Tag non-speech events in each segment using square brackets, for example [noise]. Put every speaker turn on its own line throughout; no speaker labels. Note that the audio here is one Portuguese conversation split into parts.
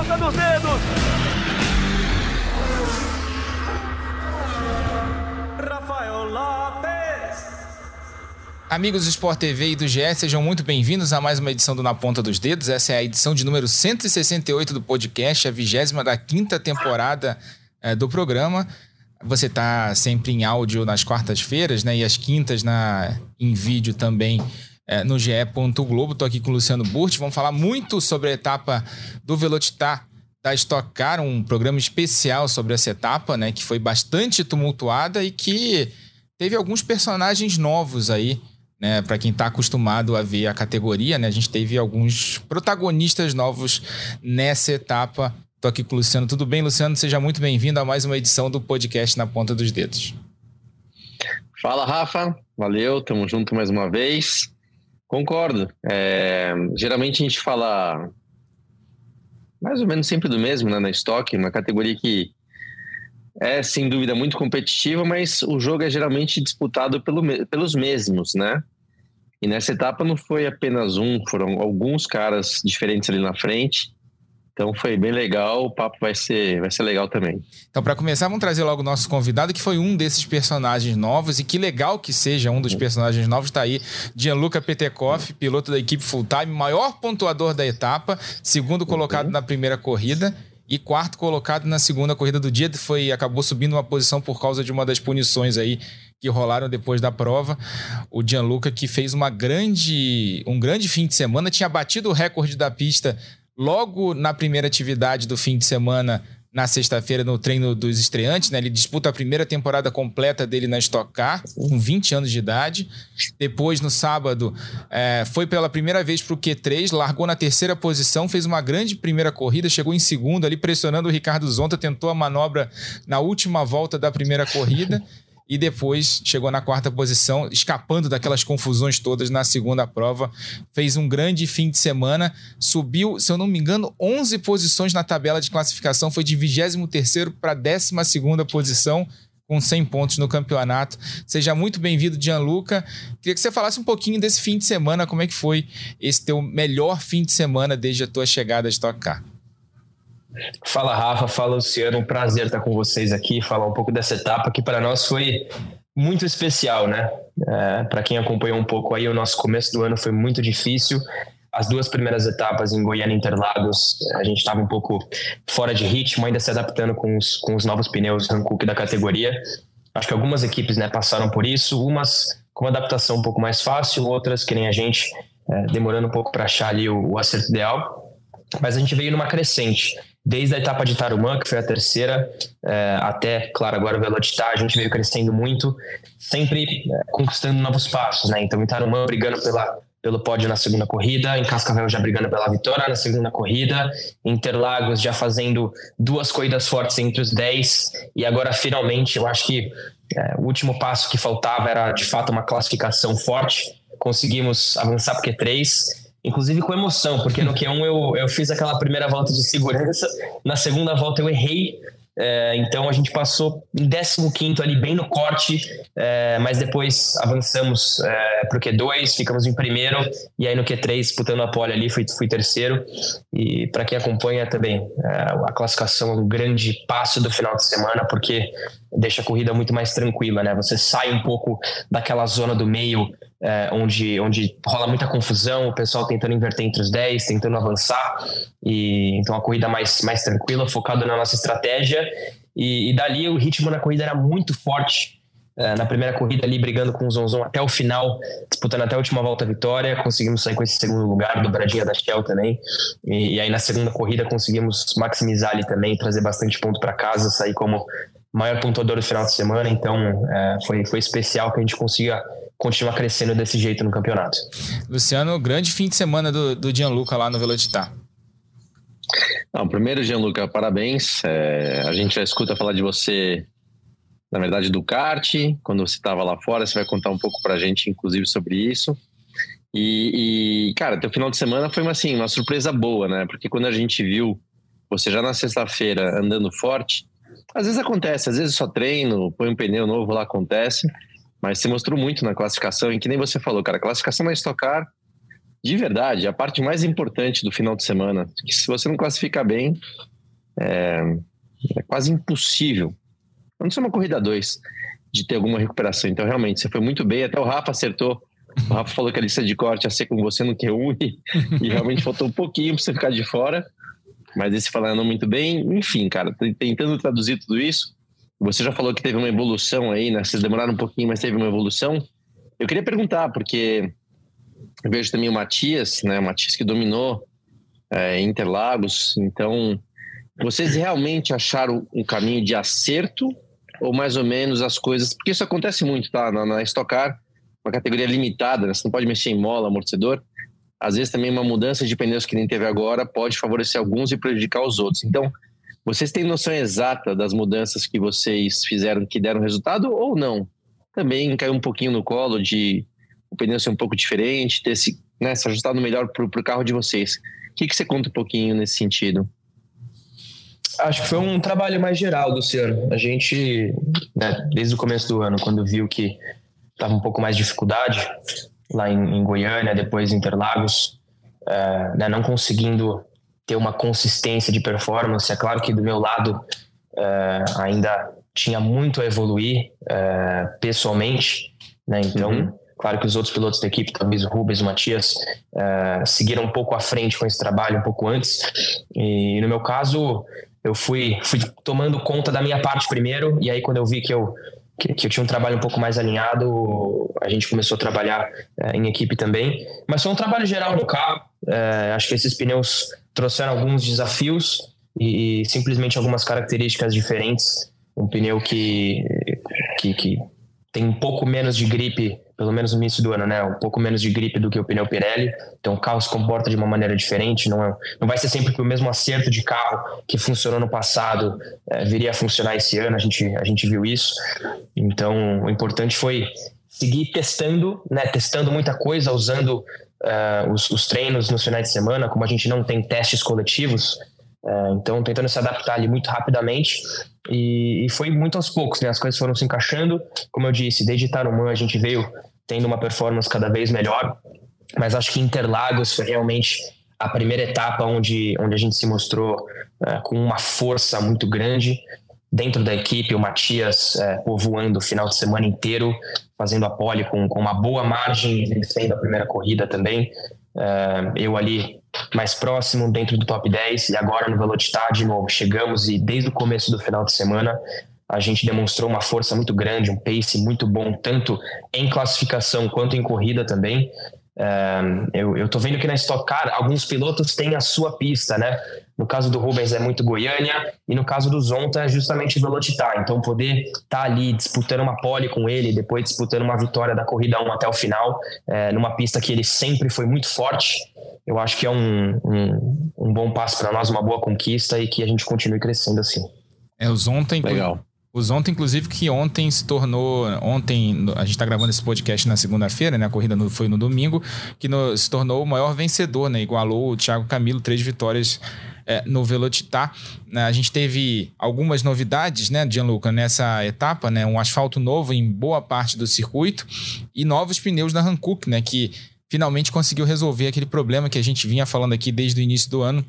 ponta dos dedos.
Rafael Lopes.
Amigos do Sport TV e do GE, sejam muito bem-vindos a mais uma edição do Na Ponta dos Dedos. Essa é a edição de número 168 do podcast, a vigésima da quinta temporada é, do programa. Você está sempre em áudio nas quartas-feiras, né? E as quintas na, em vídeo também é, no GE. Globo. Estou aqui com o Luciano Burti. Vamos falar muito sobre a etapa do Velocitar da Stock Car, um programa especial sobre essa etapa, né? Que foi bastante tumultuada e que teve alguns personagens novos aí. Né, para quem está acostumado a ver a categoria, né, a gente teve alguns protagonistas novos nessa etapa Tô aqui com o Luciano. Tudo bem, Luciano? Seja muito bem-vindo a mais uma edição do podcast Na Ponta dos Dedos.
Fala, Rafa. Valeu, tamo junto mais uma vez. Concordo. É, geralmente a gente fala mais ou menos sempre do mesmo né, na estoque, uma categoria que é sem dúvida muito competitiva, mas o jogo é geralmente disputado pelo, pelos mesmos, né? E nessa etapa não foi apenas um, foram alguns caras diferentes ali na frente. Então foi bem legal, o papo vai ser, vai ser legal também.
Então, para começar, vamos trazer logo o nosso convidado, que foi um desses personagens novos, e que legal que seja um dos personagens novos. Está aí, Gianluca Petekoff, piloto da equipe full time, maior pontuador da etapa, segundo colocado uhum. na primeira corrida. E quarto colocado na segunda corrida do dia, foi acabou subindo uma posição por causa de uma das punições aí que rolaram depois da prova. O Gianluca que fez uma grande, um grande fim de semana, tinha batido o recorde da pista logo na primeira atividade do fim de semana, na sexta-feira, no treino dos estreantes, né? Ele disputa a primeira temporada completa dele na Stock Car, com 20 anos de idade. Depois, no sábado, é, foi pela primeira vez para o Q3, largou na terceira posição, fez uma grande primeira corrida, chegou em segundo ali, pressionando o Ricardo Zonta, tentou a manobra na última volta da primeira corrida e depois chegou na quarta posição, escapando daquelas confusões todas na segunda prova. Fez um grande fim de semana, subiu, se eu não me engano, 11 posições na tabela de classificação, foi de 23 para 12 posição com 100 pontos no campeonato. Seja muito bem-vindo, Gianluca. Queria que você falasse um pouquinho desse fim de semana, como é que foi esse teu melhor fim de semana desde a tua chegada a Stock Car.
Fala Rafa, fala Luciano, um prazer estar com vocês aqui, falar um pouco dessa etapa que para nós foi muito especial, né? É, para quem acompanhou um pouco aí, o nosso começo do ano foi muito difícil. As duas primeiras etapas em Goiânia e Interlagos, a gente estava um pouco fora de ritmo, ainda se adaptando com os, com os novos pneus Hankook da categoria. Acho que algumas equipes né, passaram por isso, umas com uma adaptação um pouco mais fácil, outras, que nem a gente, é, demorando um pouco para achar ali o, o acerto ideal. Mas a gente veio numa crescente desde a etapa de Tarumã, que foi a terceira, é, até, claro, agora o Velocitar, a gente veio crescendo muito, sempre é, conquistando novos passos, né? Então, em Tarumã, brigando pela, pelo pódio na segunda corrida, em Cascavel já brigando pela vitória na segunda corrida, Interlagos já fazendo duas corridas fortes entre os 10, e agora, finalmente, eu acho que é, o último passo que faltava era, de fato, uma classificação forte, conseguimos avançar para Q3, inclusive com emoção, porque no Q1 eu, eu fiz aquela primeira volta de segurança, na segunda volta eu errei, é, então a gente passou em 15 ali, bem no corte, é, mas depois avançamos é, para o Q2, ficamos em primeiro, e aí no Q3, disputando a pole ali, fui, fui terceiro. E para quem acompanha também, a classificação é um grande passo do final de semana, porque deixa a corrida muito mais tranquila, né? Você sai um pouco daquela zona do meio é, onde, onde rola muita confusão, o pessoal tentando inverter entre os 10, tentando avançar, e então a corrida mais, mais tranquila, focada na nossa estratégia, e, e dali o ritmo na corrida era muito forte, é, na primeira corrida ali brigando com o Zonzon até o final, disputando até a última volta a vitória, conseguimos sair com esse segundo lugar, dobradinha da Shell também, e, e aí na segunda corrida conseguimos maximizar ali também, trazer bastante ponto para casa, sair como maior pontuador do final de semana, então é, foi, foi especial que a gente consiga continuar crescendo desse jeito no campeonato.
Luciano, grande fim de semana do, do Gianluca lá no Velocitar.
Não, primeiro, Gianluca, parabéns. É, a gente já escuta falar de você, na verdade, do kart. Quando você estava lá fora, você vai contar um pouco para a gente, inclusive, sobre isso. E, e, cara, teu final de semana foi uma, assim, uma surpresa boa, né? Porque quando a gente viu você já na sexta-feira andando forte, às vezes acontece, às vezes só treino, põe um pneu novo lá, acontece. Mas você mostrou muito na classificação, em que nem você falou, cara, classificação na Stock Car de verdade, a parte mais importante do final de semana, que se você não classificar bem, é, é quase impossível. Não ser uma corrida 2 de ter alguma recuperação. Então, realmente, você foi muito bem. Até o Rafa acertou. O Rafa falou que a lista de corte ia ser com você no Q1 e, [laughs] e realmente faltou um pouquinho para você ficar de fora. Mas esse falando muito bem. Enfim, cara, tentando traduzir tudo isso. Você já falou que teve uma evolução aí, né? Vocês demoraram um pouquinho, mas teve uma evolução. Eu queria perguntar, porque eu vejo também o Matias, né? O Matias que dominou é, Interlagos. Então, vocês realmente acharam um caminho de acerto ou mais ou menos as coisas? Porque isso acontece muito, tá? Na, na Stock Car, uma categoria limitada, né? você não pode mexer em mola, amortecedor. Às vezes também uma mudança de pneus que nem teve agora pode favorecer alguns e prejudicar os outros. Então, vocês têm noção exata das mudanças que vocês fizeram que deram resultado ou não? Também caiu um pouquinho no colo de o pneu ser um pouco diferente, ter se, né, se ajustado melhor para o carro de vocês. O que, que você conta um pouquinho nesse sentido?
Acho que foi um trabalho mais geral, Luciano. A gente, né, desde o começo do ano, quando viu que estava um pouco mais de dificuldade lá em, em Goiânia, depois Interlagos, é, né, não conseguindo ter uma consistência de performance. É claro que do meu lado é, ainda tinha muito a evoluir é, pessoalmente, né? Então, uhum. claro que os outros pilotos da equipe, talvez o Rubens, o Matias, é, seguiram um pouco à frente com esse trabalho um pouco antes. E no meu caso, eu fui, fui tomando conta da minha parte primeiro, e aí quando eu vi que eu que, eu tinha um trabalho um pouco mais alinhado, a gente começou a trabalhar é, em equipe também. Mas foi um trabalho geral no carro. É, acho que esses pneus trouxeram alguns desafios e, e, simplesmente algumas características diferentes. Um pneu que, que, que tem um pouco menos de gripe, pelo menos no início do ano, né? Um pouco menos de gripe do que o pneu Pirelli. Então o carro se comporta de uma maneira diferente. Não, é, não vai ser sempre que o mesmo acerto de carro que funcionou no passado é, viria a funcionar esse ano. A gente, a gente viu isso. Então o importante foi seguir testando, né? Testando muita coisa, usando uh, os, os treinos nos finais de semana. Como a gente não tem testes coletivos, é, então, tentando se adaptar ali muito rapidamente e, e, foi muito aos poucos, né? As coisas foram se encaixando. Como eu disse, desde Tarumã a gente veio tendo uma performance cada vez melhor, mas acho que Interlagos foi realmente a primeira etapa onde, onde a gente se mostrou é, com uma força muito grande dentro da equipe, o Matias é, povoando o final de semana inteiro, fazendo a pole com, com uma boa margem, vencendo a primeira corrida também. É, eu ali mais próximo dentro do top 10 e agora no Velocitar de novo chegamos e desde o começo do final de semana a gente demonstrou uma força muito grande, um pace muito bom, tanto em classificação quanto em corrida também. Uh, eu, eu tô vendo que na Stock Car alguns pilotos têm a sua pista, né? No caso do Rubens é muito Goiânia e no caso do Zonta é justamente Velocitar. Então poder estar tá ali disputando uma pole com ele, depois disputando uma vitória da corrida 1 até o final, é, numa pista que ele sempre foi muito forte, eu acho que é um, um, um bom passo para nós, uma boa conquista e que a gente continue crescendo assim.
É, o Zonta, Legal. O Zonta, inclusive, que ontem se tornou. Ontem, a gente está gravando esse podcast na segunda-feira, né? A corrida no, foi no domingo, que no, se tornou o maior vencedor, né? Igualou o Thiago Camilo, três vitórias é, no Velocitar. Né? A gente teve algumas novidades, né, Gianluca, nessa etapa, né? Um asfalto novo em boa parte do circuito e novos pneus da Hankook, né? Que finalmente conseguiu resolver aquele problema que a gente vinha falando aqui desde o início do ano,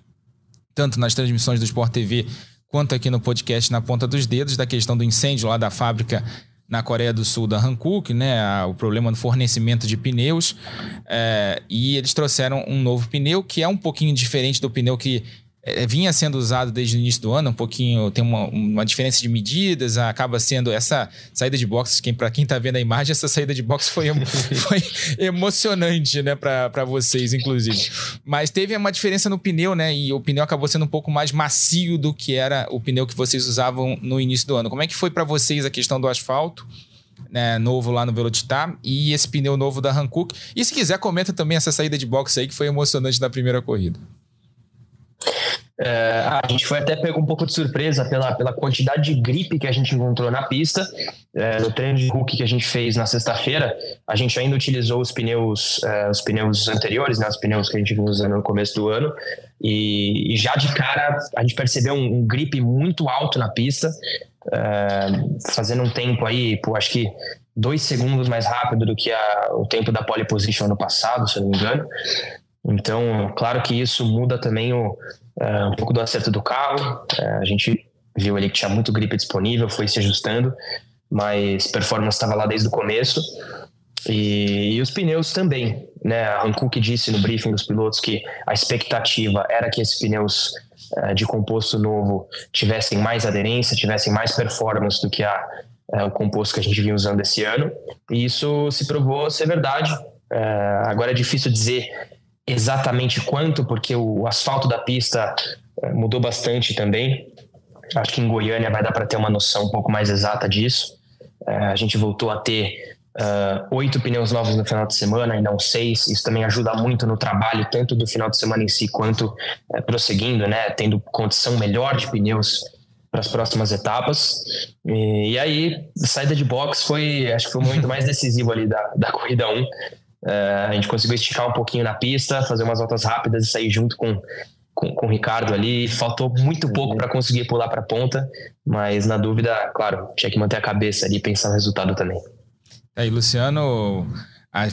tanto nas transmissões do Sport TV quanto aqui no podcast na ponta dos dedos, da questão do incêndio lá da fábrica na Coreia do Sul da Hankook, né? O problema no fornecimento de pneus. É, e eles trouxeram um novo pneu que é um pouquinho diferente do pneu que é, vinha sendo usado desde o início do ano, um pouquinho, tem uma, uma diferença de medidas, acaba sendo essa saída de boxes, quem, para quem está vendo a imagem, essa saída de boxe foi, [laughs] foi emocionante, né, para vocês, inclusive. Mas teve uma diferença no pneu, né, e o pneu acabou sendo um pouco mais macio do que era o pneu que vocês usavam no início do ano. Como é que foi para vocês a questão do asfalto? Né, novo lá no Velocitar e esse pneu novo da Hankook. E se quiser, comenta também essa saída de boxe aí que foi emocionante na primeira corrida.
É, a gente foi até pego um pouco de surpresa pela, pela quantidade de gripe que a gente encontrou na pista. É, no treino de Hulk que a gente fez na sexta-feira, a gente ainda utilizou os pneus, é, os pneus anteriores, né, os pneus que a gente vinha usando no começo do ano. E, e já de cara a gente percebeu um, um gripe muito alto na pista, é, fazendo um tempo aí, pô, acho que dois segundos mais rápido do que a, o tempo da pole position ano passado, se eu não me engano. Então, claro que isso muda também o, uh, um pouco do acerto do carro. Uh, a gente viu ali que tinha muito gripe disponível, foi se ajustando, mas performance estava lá desde o começo. E, e, os pneus também, né? A Hankook disse no briefing dos pilotos que a expectativa era que esses pneus uh, de composto novo tivessem mais aderência, tivessem mais performance do que a, uh, o composto que a gente vinha usando esse ano. E isso se provou ser verdade. Uh, agora é difícil dizer exatamente quanto, porque o asfalto da pista mudou bastante também. Acho que em Goiânia vai dar para ter uma noção um pouco mais exata disso. a gente voltou a ter uh, oito pneus novos no final de semana e não seis. Isso também ajuda muito no trabalho, tanto do final de semana em si quanto uh, prosseguindo, né? Tendo condição melhor de pneus para as próximas etapas. E, e, aí, saída de box foi, acho que foi o momento mais [laughs] decisivo ali da, da corrida 1. Uh, a gente conseguiu esticar um pouquinho na pista, fazer umas voltas rápidas e sair junto com, com, com o Ricardo ali. Faltou muito pouco para conseguir pular para a ponta, mas na dúvida, claro, tinha que manter a cabeça ali e pensar no resultado também.
Aí, Luciano,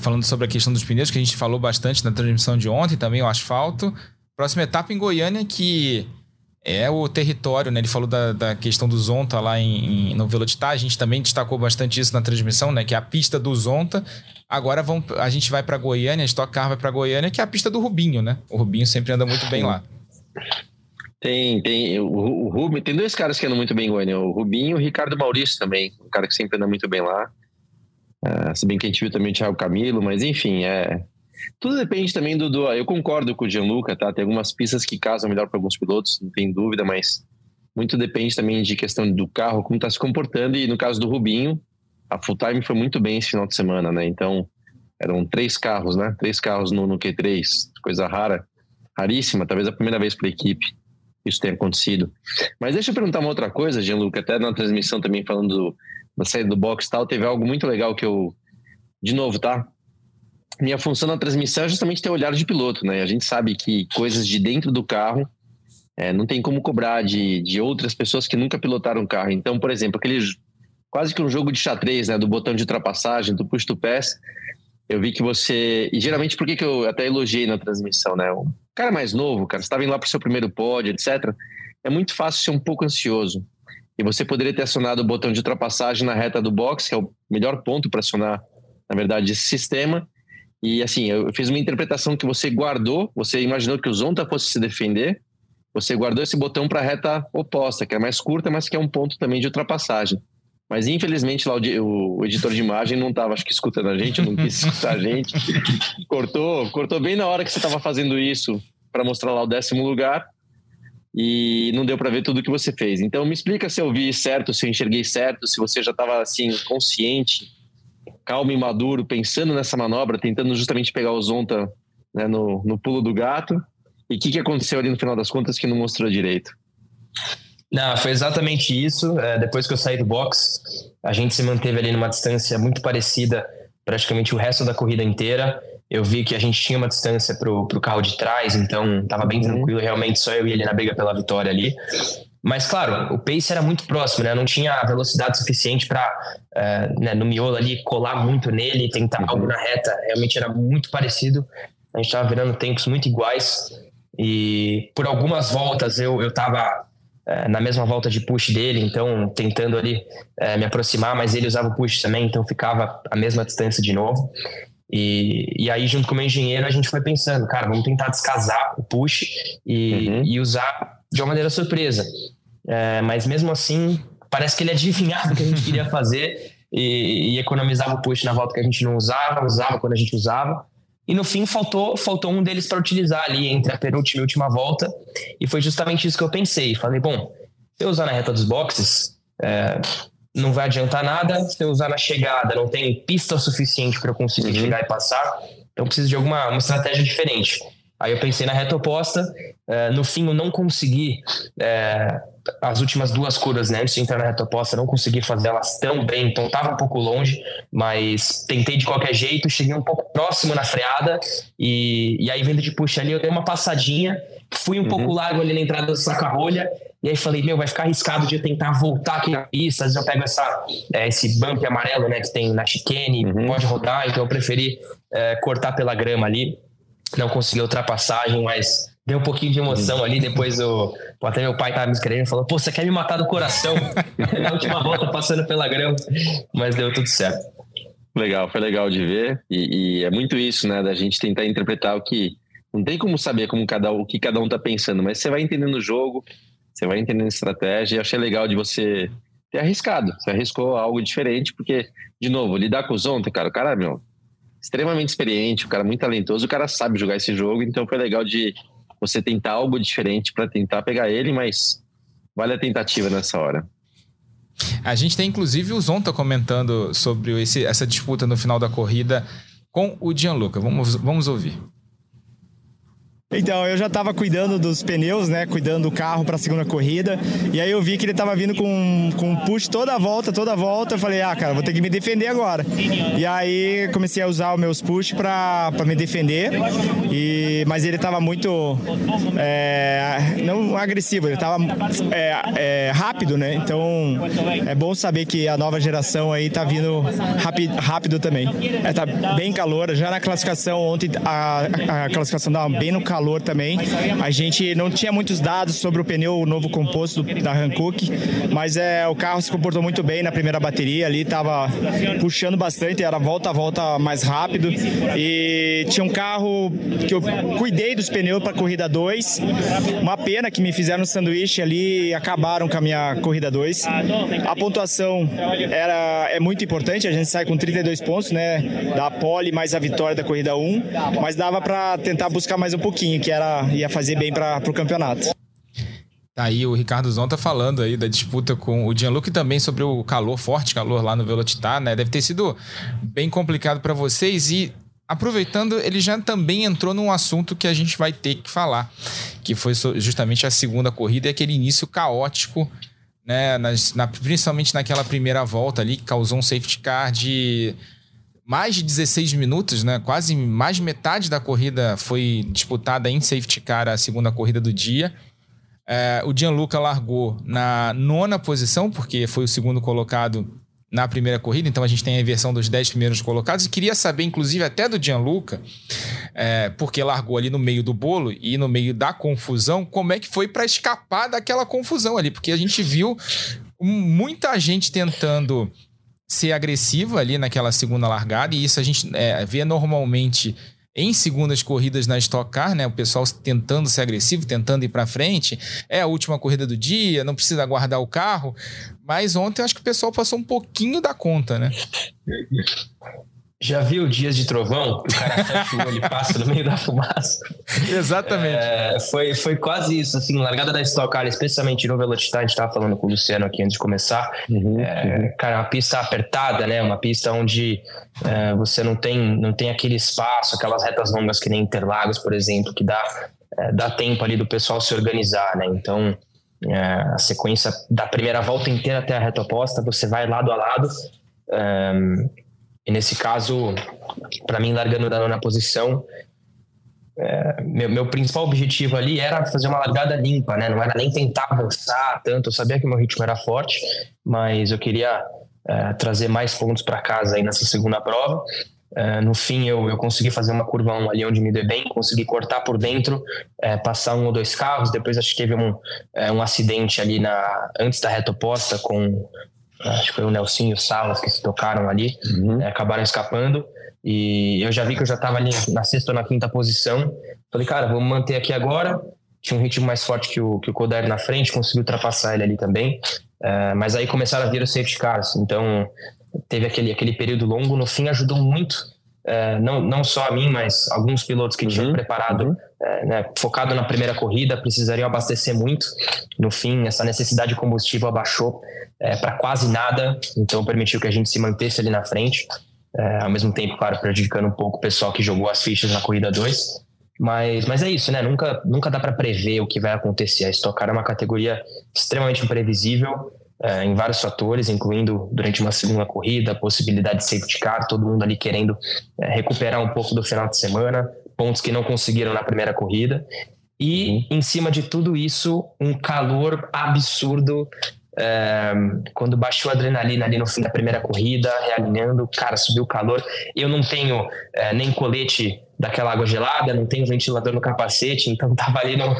falando sobre a questão dos pneus, que a gente falou bastante na transmissão de ontem, também o asfalto. Próxima etapa em Goiânia, que é o território, né? Ele falou da, da questão do Zonta lá em, em, no Velocitar, a gente também destacou bastante isso na transmissão, né? Que é a pista do Zonta. Agora vão, a gente vai para Goiânia, a Stock Car vai para Goiânia, que é a pista do Rubinho, né? O Rubinho sempre anda muito bem lá.
Tem, tem, o, o Rubinho, tem dois caras que andam muito bem em Goiânia, o Rubinho e o Ricardo Maurício também, um cara que sempre anda muito bem lá. Uh, se bem que a gente viu também o Thiago Camilo, mas enfim, é. Tudo depende também do, do. Eu concordo com o Gianluca, tá? Tem algumas pistas que casam melhor para alguns pilotos, não tem dúvida, mas muito depende também de questão do carro, como está se comportando. E no caso do Rubinho, a full time foi muito bem esse final de semana, né? Então, eram três carros, né? Três carros no, no Q3, coisa rara, raríssima, talvez a primeira vez para a equipe isso tenha acontecido. Mas deixa eu perguntar uma outra coisa, Gianluca, até na transmissão também falando do, na saída do box e tal, teve algo muito legal que eu. De novo, tá? Minha função na transmissão é justamente ter olhar de piloto, né? A gente sabe que coisas de dentro do carro é, não tem como cobrar de, de outras pessoas que nunca pilotaram o carro. Então, por exemplo, aquele quase que um jogo de xadrez, né? Do botão de ultrapassagem, do push to pass. Eu vi que você. E geralmente, por que, que eu até elogiei na transmissão, né? O cara mais novo, cara, você estava indo lá para o seu primeiro pódio, etc. É muito fácil ser um pouco ansioso. E você poderia ter acionado o botão de ultrapassagem na reta do box, que é o melhor ponto para acionar, na verdade, esse sistema. E assim, eu fiz uma interpretação que você guardou, você imaginou que o Zonta fosse se defender, você guardou esse botão para a reta oposta, que é mais curta, mas que é um ponto também de ultrapassagem. Mas infelizmente lá o, o editor de imagem não estava, acho que escutando a gente, não quis escutar a gente. [laughs] Cortou, cortou bem na hora que você estava fazendo isso para mostrar lá o décimo lugar e não deu para ver tudo que você fez. Então me explica se eu vi certo, se eu enxerguei certo, se você já estava assim consciente, calmo e maduro, pensando nessa manobra, tentando justamente pegar o Zonta né, no, no pulo do gato. E o que, que aconteceu ali no final das contas que não mostrou direito?
Não, foi exatamente isso. É, depois que eu saí do box, a gente se manteve ali numa distância muito parecida praticamente o resto da corrida inteira eu vi que a gente tinha uma distância pro, pro carro de trás, então estava bem uhum. tranquilo, realmente só eu e ele na briga pela vitória ali. Mas, claro, o pace era muito próximo, né? Não tinha velocidade suficiente para, uh, é, né, no miolo ali, colar muito nele e tentar algo na reta. Realmente era muito parecido. A gente estava virando tempos muito iguais. E por algumas voltas eu, eu tava na mesma volta de push dele, então tentando ali uh, me aproximar, mas ele usava o push também, então ficava a mesma distância de novo. E, e aí, junto com o meu engenheiro, a gente foi pensando, cara, vamos tentar descasar o push e, uhum. e usar de uma maneira surpresa. É, mas mesmo assim, parece que ele adivinhava o que a gente queria fazer e, e, economizava o push na volta que a gente não usava, usava quando a gente usava. E no fim faltou, faltou um deles para utilizar ali entre a penúltima e a última volta. E foi justamente isso que eu pensei. Falei, bom, se eu usar na reta dos boxes, é, não vai adiantar nada se eu usar na chegada, não tem pista suficiente para eu conseguir uhum. chegar e passar, então preciso de alguma uma estratégia diferente. Aí eu pensei na reta oposta, uh, no fim eu não consegui uh, as últimas duas curvas, né, antes de entrar na reta oposta, não consegui fazer elas tão bem, então estava um pouco longe, mas tentei de qualquer jeito, cheguei um pouco próximo na freada e, e aí vindo de puxa ali eu dei uma passadinha, fui um uhum. pouco largo ali na entrada do saca-rolha e aí falei, meu, vai ficar arriscado de eu tentar voltar aqui na pista. Às vezes eu pego essa, é, esse bump amarelo né, que tem na chicane, uhum. pode rodar, então eu preferi é, cortar pela grama ali. não conseguiu ultrapassagem, mas deu um pouquinho de emoção ali. Depois o, até meu pai tava me escrevendo e falou: Pô, você quer me matar do coração? [laughs] Na última volta passando pela grama, mas deu tudo certo.
Legal, foi legal de ver. E, e, é muito isso, né? Da gente tentar interpretar o que. Não tem como saber como cada, o que cada um tá pensando, mas você vai entendendo o jogo, você vai entendendo a estratégia. E achei legal de você ter arriscado. Você arriscou algo diferente, porque, de novo, lidar com os ontem, cara, o cara, meu, extremamente experiente, o cara muito talentoso, o cara sabe jogar esse jogo, então foi legal de você tentar algo diferente para tentar pegar ele, mas vale a tentativa nessa hora.
A gente tem inclusive o Zonta comentando sobre esse, essa disputa no final da corrida com o Gianluca. Vamos, vamos ouvir.
Então, eu já estava cuidando dos pneus, né? Cuidando do carro para a segunda corrida. E aí eu vi que ele estava vindo com, com push toda a volta, toda a volta. Eu falei, ah, cara, vou ter que me defender agora. E aí comecei a usar os meus push para me defender. E, mas ele estava muito. É, não agressivo, ele estava é, é, rápido, né? Então é bom saber que a nova geração aí tá vindo rápido, rápido também. É, tá bem calor. Já na classificação, ontem a, a classificação estava bem no calor calor também. A gente não tinha muitos dados sobre o pneu novo composto da Hankook, mas é, o carro se comportou muito bem na primeira bateria ali, estava puxando bastante, era volta a volta mais rápido. E tinha um carro que eu cuidei dos pneus para corrida 2. Uma pena que me fizeram um sanduíche ali e acabaram com a minha corrida 2. A pontuação era, é muito importante, a gente sai com 32 pontos, né? Da pole mais a vitória da corrida 1, mas dava para tentar buscar mais um pouquinho que era ia fazer bem para o campeonato.
Tá aí o Ricardo Zonta falando aí da disputa com o Gianluca e também sobre o calor, forte calor lá no Velocitar, né? Deve ter sido bem complicado para vocês e aproveitando, ele já também entrou num assunto que a gente vai ter que falar, que foi justamente a segunda corrida e aquele início caótico, né? Nas, na, principalmente naquela primeira volta ali, que causou um safety car de mais de 16 minutos, né? Quase mais de metade da corrida foi disputada em safety car a segunda corrida do dia. É, o Gianluca largou na nona posição, porque foi o segundo colocado na primeira corrida, então a gente tem a inversão dos 10 primeiros colocados. E queria saber, inclusive, até do Gianluca, é, porque largou ali no meio do bolo e no meio da confusão, como é que foi para escapar daquela confusão ali, porque a gente viu muita gente tentando ser agressiva ali naquela segunda largada, e isso a gente é, vê normalmente em segundas corridas na Stock Car, né? O pessoal tentando ser agressivo, tentando ir para frente. É a última corrida do dia, não precisa guardar o carro. Mas ontem acho que o pessoal passou um pouquinho da conta, né? [laughs]
Já viu Dias de Trovão? O cara fecha o olho e passa no meio da fumaça.
Exatamente.
É, foi, foi quase isso, assim, largada da Stock Car, especialmente no Velocitar, a gente estava falando com o Luciano aqui antes de começar. Uhum, é, uhum. Cara, uma pista apertada, né? Uma pista onde é, você não tem, não tem aquele espaço, aquelas retas longas que nem Interlagos, por exemplo, que dá, é, dá tempo ali do pessoal se organizar, né? Então, é, a sequência da primeira volta inteira até a reta oposta, você vai lado a lado. Um, e nesse caso, para mim, largando na nona posição, é, meu, meu, principal objetivo ali era fazer uma largada limpa, né? Não era nem tentar avançar tanto. Eu sabia que meu ritmo era forte, mas eu queria é, trazer mais pontos para casa aí nessa segunda prova. É, no fim, eu, eu consegui fazer uma curva 1 ali onde me deu bem, consegui cortar por dentro, é, passar um ou dois carros. Depois, acho que teve um, é, um acidente ali na, antes da reta oposta com acho que foi o Nelson e o Salas que se tocaram ali, uhum. né, acabaram escapando. E eu já vi que eu já estava ali na sexta ou na quinta posição. Falei, cara, vamos manter aqui agora. Tinha um ritmo mais forte que o, que o Kodair na frente, consegui ultrapassar ele ali também. Uh, mas aí começaram a vir os safety cars. Então teve aquele, aquele período longo. No fim, ajudou muito. Uh, não, não só a mim, mas alguns pilotos que uhum. tinham preparado, uhum. uh, né, focado na primeira corrida, precisariam abastecer muito. No fim, essa necessidade de combustível abaixou é, para quase nada, então permitiu que a gente se mantesse ali na frente, ao mesmo tempo, claro, prejudicando um pouco o pessoal que jogou as fichas na corrida 2. Mas, mas é isso, né? Nunca, nunca dá para prever o que vai acontecer. A Stock Car é uma categoria extremamente imprevisível é, em vários fatores, incluindo durante uma segunda corrida, a possibilidade de safety car, todo mundo ali querendo é, recuperar um pouco do final de semana, pontos que não conseguiram na primeira corrida. E, uhum. em cima de tudo isso, um calor absurdo É, quando baixou a adrenalina ali no fim da primeira corrida, realinhando, cara, subiu o calor. Eu não tenho nem colete daquela água gelada, não tenho ventilador no capacete, então [laughs] tava ali no,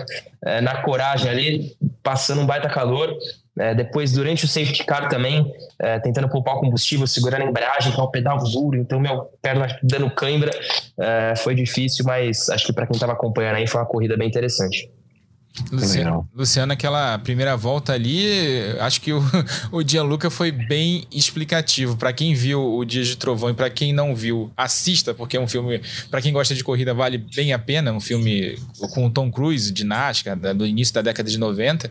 na coragem ali, passando um baita calor. É, depois, durante o safety car também, é, tentando poupar o combustível, segurando a embreagem, com o pedal duro, então meu perna dando cãibra, é, foi difícil, mas acho que para quem estava acompanhando aí foi uma corrida bem interessante.
Luciano, Luciano, aquela primeira volta ali, acho que o, [laughs] o Gianluca foi bem explicativo. Para quem viu o Dia de Trovão e para quem não viu, assista, porque é um filme, para quem gosta de corrida, vale bem a pena. Um filme com o Tom Cruise, de Nascar, do início da década de 90.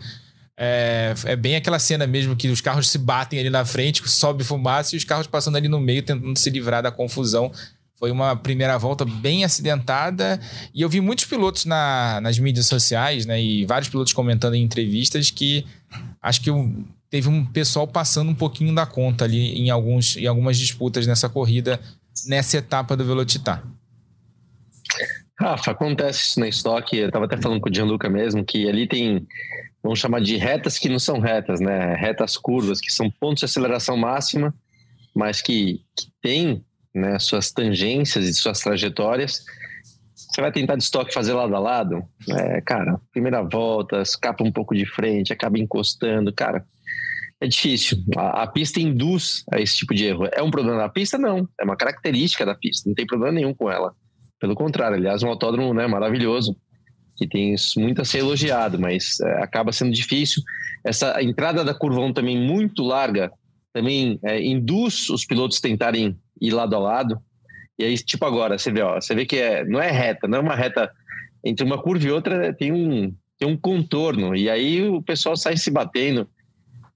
É, é, bem aquela cena mesmo que os carros se batem ali na frente, sobe fumaça e os carros passando ali no meio tentando se livrar da confusão. Foi uma primeira volta bem acidentada e eu vi muitos pilotos na, nas mídias sociais, né, e vários pilotos comentando em entrevistas que acho que teve um pessoal passando um pouquinho da conta ali em, alguns, em algumas disputas nessa corrida, nessa etapa do Velocitar.
Rafa, acontece isso na estoque. Eu estava até falando com o Gianluca mesmo, que ali tem vamos chamar de retas que não são retas, né? Retas curvas, que são pontos de aceleração máxima, mas que, que têm né, suas tangências e suas trajetórias. Você vai tentar de estoque fazer lado a lado? É, cara, primeira volta, escapa um pouco de frente, acaba encostando, cara. É difícil. A, a, pista induz a esse tipo de erro. É um problema da pista? Não. É uma característica da pista. Não tem problema nenhum com ela. Pelo contrário, aliás, um autódromo né, maravilhoso que tem muito a ser elogiado, mas é, acaba sendo difícil. Essa entrada da curva 1 também muito larga também é, induz os pilotos tentarem ir lado a lado. E aí, tipo agora, você vê, ó, você vê que é, não é reta, não é uma reta entre uma curva e outra tem um, tem um contorno. E aí o pessoal sai se batendo.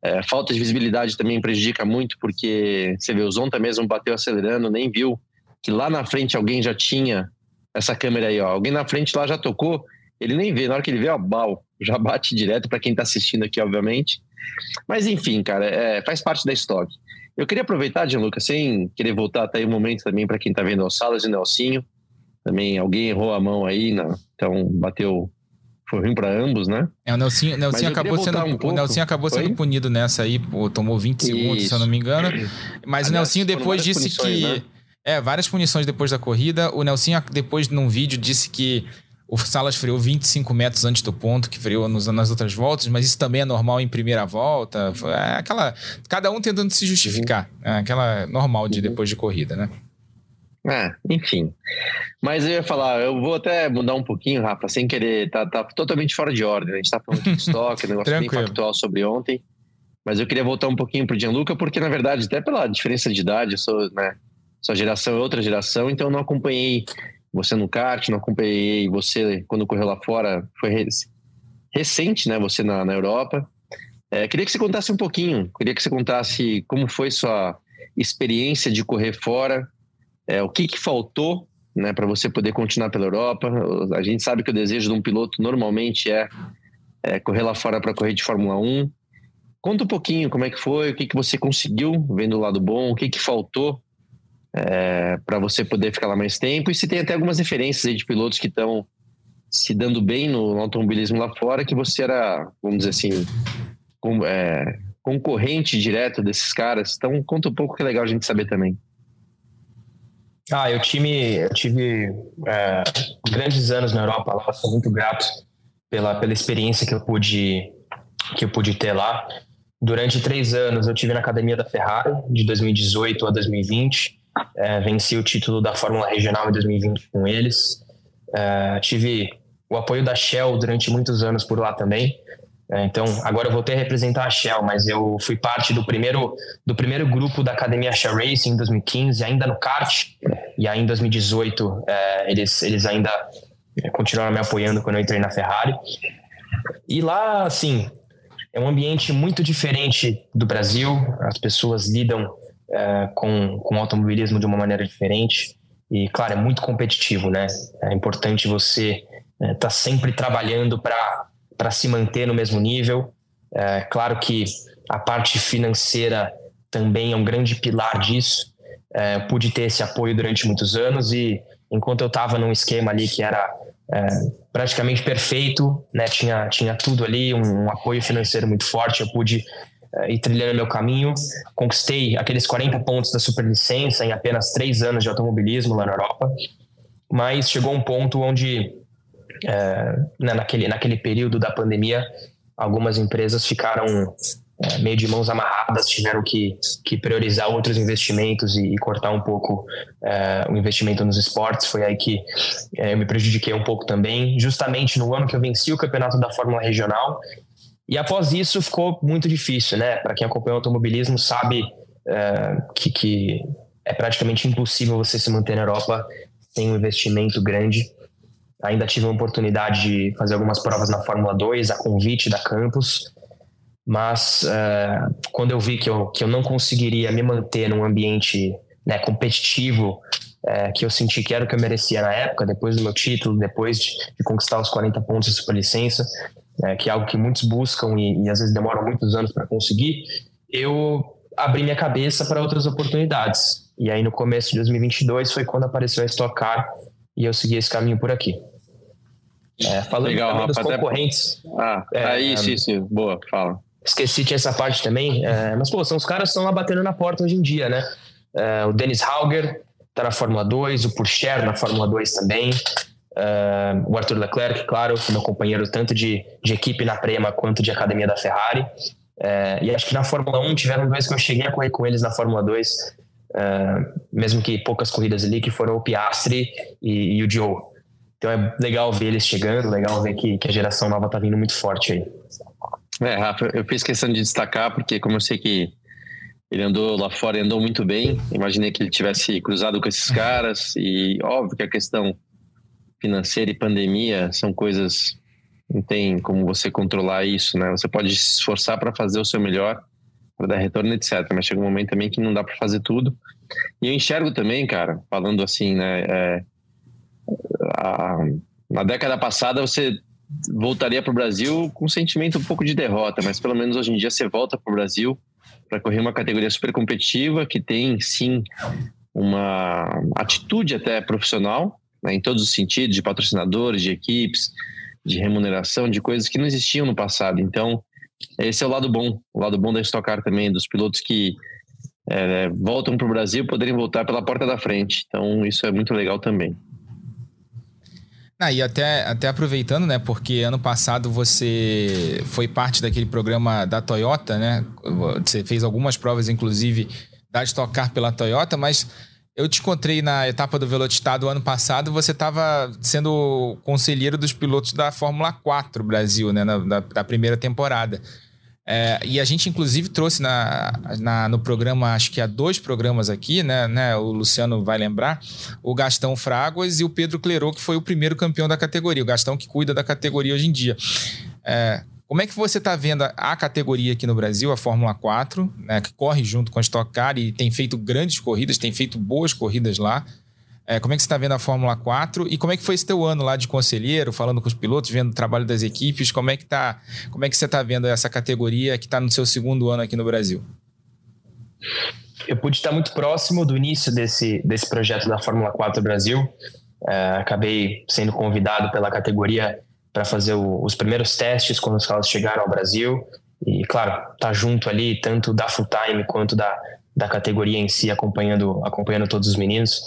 É, falta de visibilidade também prejudica muito, porque você vê, o Zonta mesmo bateu acelerando, nem viu que lá na frente alguém já tinha essa câmera aí, ó. Alguém na frente lá já tocou ele nem vê, na hora que ele vê, ó, bal, já bate direto para quem está assistindo aqui, obviamente. Mas enfim, cara, é, faz parte da estoque. Eu queria aproveitar, Gianluca, sem querer voltar até aí um momento também para quem está vendo as salas e Nelsinho. Também alguém errou a mão aí, né? então bateu. Foi ruim para ambos, né?
É, o Nelsinho, Nelsinho acabou sendo, um o Nelsinho acabou sendo punido nessa aí, pô, tomou 20 Isso. segundos, se eu não me engano. Mas Aliás, o Nelsinho depois disse que. Né? É, várias punições depois da corrida. O Nelsinho, depois, num vídeo, disse que o Salas freou 25 metros antes do ponto que freou nos, nas outras voltas, mas isso também é normal em primeira volta. É aquela. Cada um tentando se justificar. É aquela normal de depois de corrida, né?
É, enfim. Mas eu ia falar, eu vou até mudar um pouquinho, Rafa, sem querer, tá, tá totalmente fora de ordem. A gente tá falando de estoque, [laughs] negócio bem factual sobre ontem. Mas eu queria voltar um pouquinho pro Gianluca, porque na verdade, até pela diferença de idade, eu sou, né? Sua geração é outra geração, então eu não acompanhei você no kart, não acompanhei você quando correu lá fora, foi recente, né? Você na, na Europa. É, queria que você contasse um pouquinho, queria que você contasse como foi sua experiência de correr fora, é, o que, que faltou né, para você poder continuar pela Europa. A gente sabe que o desejo de um piloto normalmente é, é correr lá fora para correr de Fórmula 1. Conta um pouquinho como é que foi, o que, que você conseguiu, vendo o lado bom, o que, que faltou é, para você poder ficar lá mais tempo. E se tem até algumas referências de pilotos que estão se dando bem no, no, automobilismo lá fora, que você era, vamos dizer assim, com, é, concorrente direto desses caras. Então, conta um pouco que é legal a gente saber também.
Ah, eu tive, eu tive é, grandes anos na Europa lá, sou muito grato pela, pela experiência que eu pude que eu pude ter lá. Durante três anos eu tive na academia da Ferrari, de 2018 a 2020. É, venci o título da Fórmula Regional em 2020 com eles. É, tive o apoio da Shell durante muitos anos por lá também. É, então, agora eu voltei a representar a Shell, mas eu fui parte do primeiro, do primeiro grupo da Academia Shell Racing em 2015, ainda no kart. E aí em 2018 é, eles, eles ainda continuaram me apoiando quando eu entrei na Ferrari. E lá, assim, é um ambiente muito diferente do Brasil. As pessoas lidam é, com, com o automobilismo de uma maneira diferente. E, claro, é muito competitivo, né? É importante você estar é, tá sempre trabalhando para se manter no mesmo nível. É, claro que a parte financeira também é um grande pilar disso. É, pude ter esse apoio durante muitos anos e enquanto eu estava num esquema ali que era é, praticamente perfeito, né? Tinha, tinha tudo ali, um, um, apoio financeiro muito forte. Eu pude e trilhando meu caminho. Conquistei aqueles 40 pontos da superlicença em apenas três anos de automobilismo lá na Europa. Mas chegou um ponto onde, uh, naquele, naquele período da pandemia, algumas empresas ficaram é, meio de mãos amarradas, tiveram que, que priorizar outros investimentos e, e cortar um pouco é, o investimento nos esportes. Foi aí que é, eu me prejudiquei um pouco também, justamente no ano que eu venci o campeonato da Fórmula Regional. E após isso ficou muito difícil, né? Para quem acompanha o automobilismo sabe é, que, que é praticamente impossível você se manter na Europa sem um investimento grande. Ainda tive a oportunidade de fazer algumas provas na Fórmula 2, a convite da Campus, mas uh, quando eu vi que eu, que eu não conseguiria me manter num ambiente né, competitivo, uh, que eu senti que era o que eu merecia na época, depois do meu título, depois de, de conquistar os 40 pontos de superlicença, uh, que é algo que muitos buscam e, e às vezes demoram muitos anos para conseguir, eu abri minha cabeça para outras oportunidades. E aí no começo de 2022 foi quando apareceu a Stock Car e eu segui esse caminho por aqui.
É, falando Legal, dos concorrentes. Ah, é, é isso, isso, boa, fala.
Esqueci de essa parte também. É, mas, pô, são os caras que estão lá batendo na porta hoje em dia, né? É, o Dennis Hauger tá na Fórmula 2, o Purcher na Fórmula 2 também. É, o Arthur Leclerc, claro, meu companheiro tanto de, de equipe na Prema quanto de academia da Ferrari. É, e acho que na Fórmula 1 tiveram dois que eu cheguei a correr com eles na Fórmula 2, é, mesmo que poucas corridas ali, que foram o Piastri e, e o Joe. Então é legal ver eles chegando, legal ver que, que a geração nova tá vindo muito forte aí.
É, Rafa, eu fiz questão de destacar porque como eu sei que ele andou lá fora e andou muito bem, imaginei que ele tivesse cruzado com esses caras e óbvio que a questão financeira e pandemia são coisas não tem como você controlar isso, né? Você pode se esforçar para fazer o seu melhor, para dar retorno, etc. Mas chega um momento também que não dá para fazer tudo. E eu enxergo também, cara, falando assim, né? É, a, na década passada você voltaria para o Brasil com um sentimento um pouco de derrota, mas pelo menos hoje em dia você volta para o Brasil para correr uma categoria super competitiva que tem sim uma atitude até profissional, né, em todos os sentidos, de patrocinadores, de equipes, de remuneração, de coisas que não existiam no passado. Então, esse é o lado bom, o lado bom da Stock Car também, dos pilotos que é, voltam para o Brasil poderem voltar pela porta da frente. Então, isso é muito legal também.
Ah, e até, até aproveitando, né? Porque ano passado você foi parte daquele programa da Toyota, né? Você fez algumas provas, inclusive, da Stock Car pela Toyota, mas eu te encontrei na etapa do Velocitado ano passado, você estava sendo conselheiro dos pilotos da Fórmula 4 Brasil, né? Na, na, primeira temporada. É, e a gente, inclusive, trouxe na, na, no programa, acho que há dois programas aqui, né, né? O Luciano vai lembrar, o Gastão Fraguas e o Pedro Clerô, que foi o primeiro campeão da categoria, o Gastão que cuida da categoria hoje em dia. É, como é que você está vendo a categoria aqui no Brasil, a Fórmula 4, né, que corre junto com a Stock Car e tem feito grandes corridas, tem feito boas corridas lá. É, como é que você está vendo a Fórmula 4 e como é que foi esse teu ano lá de conselheiro, falando com os pilotos, vendo o trabalho das equipes? Como é que tá? Como é que você está vendo essa categoria que está no seu segundo ano aqui no Brasil?
Eu pude estar muito próximo do início desse, desse projeto da Fórmula 4 Brasil. É, acabei sendo convidado pela categoria para fazer o, os primeiros testes quando os carros chegaram ao Brasil. E, claro, tá junto ali, tanto da full time quanto da, da categoria em si, acompanhando, acompanhando todos os meninos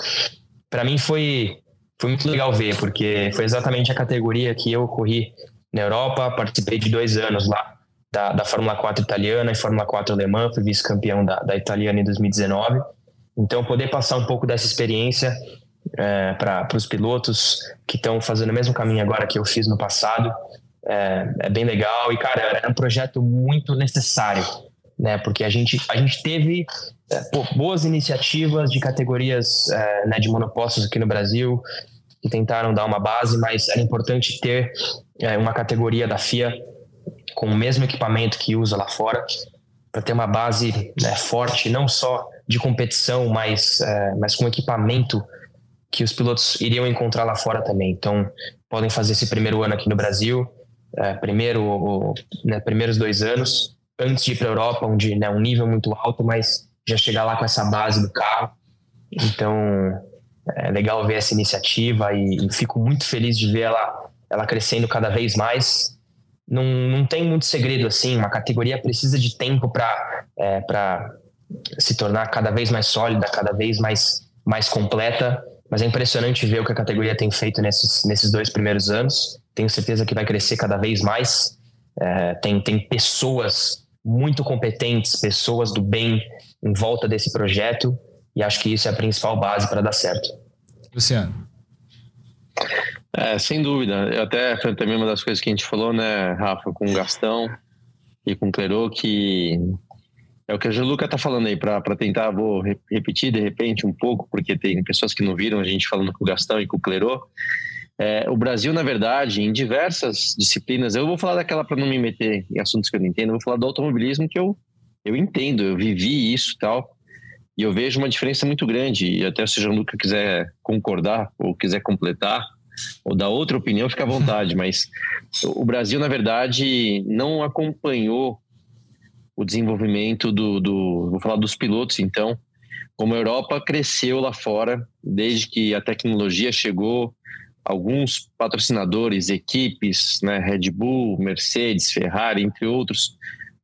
para mim foi, foi muito legal ver, porque foi exatamente a categoria que eu corri na Europa, participei de dois anos lá da, da Fórmula 4 italiana e Fórmula 4 alemã, fui vice-campeão da, da italiana em 2019. Então, poder passar um pouco dessa experiência é, para os pilotos que estão fazendo o mesmo caminho agora que eu fiz no passado é, é bem legal. E, cara, é um projeto muito necessário né? Porque a gente, a gente teve é, pô, boas iniciativas de categorias é, né, de monopostos aqui no Brasil que tentaram dar uma base, mas era importante ter é, uma categoria da FIA com o mesmo equipamento que usa lá fora para ter uma base né, forte, não só de competição, mas, é, mas com equipamento que os pilotos iriam encontrar lá fora também. Então, podem fazer esse primeiro ano aqui no Brasil, é, primeiro, né, primeiros dois anos, antes de ir para a Europa, onde né, um nível muito alto, mas já chegar lá com essa base do carro. Então, é legal ver essa iniciativa e, e fico muito feliz de ver ela, ela crescendo cada vez mais. não, não tem muito segredo assim. Uma categoria precisa de tempo para é, se tornar cada vez mais sólida, cada vez mais, mais completa. Mas é impressionante ver o que a categoria tem feito nesses, nesses dois primeiros anos. Tenho certeza que vai crescer cada vez mais. É, tem, tem pessoas muito competentes, pessoas do bem em volta desse projeto. E acho que isso é a principal base para dar certo.
Luciano.
É, sem dúvida. Até foi também uma das coisas que a gente falou, né, Rafa, com o Gastão e com o Clerô, que é o que a Geluca tá falando aí, para tentar, vou repetir de repente um pouco, porque tem pessoas que não viram a gente falando com o Gastão e com o Clerô. É, o Brasil, na verdade, em diversas disciplinas, eu vou falar daquela para não me meter em assuntos que eu não entendo, eu vou falar do automobilismo que eu, eu entendo, eu vivi isso e tal, e eu vejo uma diferença muito grande, e até se o Jean-Luc quiser concordar ou quiser completar, ou dar outra opinião, fica à vontade, [laughs] mas o Brasil, na verdade, não acompanhou o desenvolvimento do, do, vou falar dos pilotos, então, como a Europa cresceu lá fora, desde que a tecnologia chegou, alguns patrocinadores, equipes, né, Red Bull, Mercedes, Ferrari, entre outros,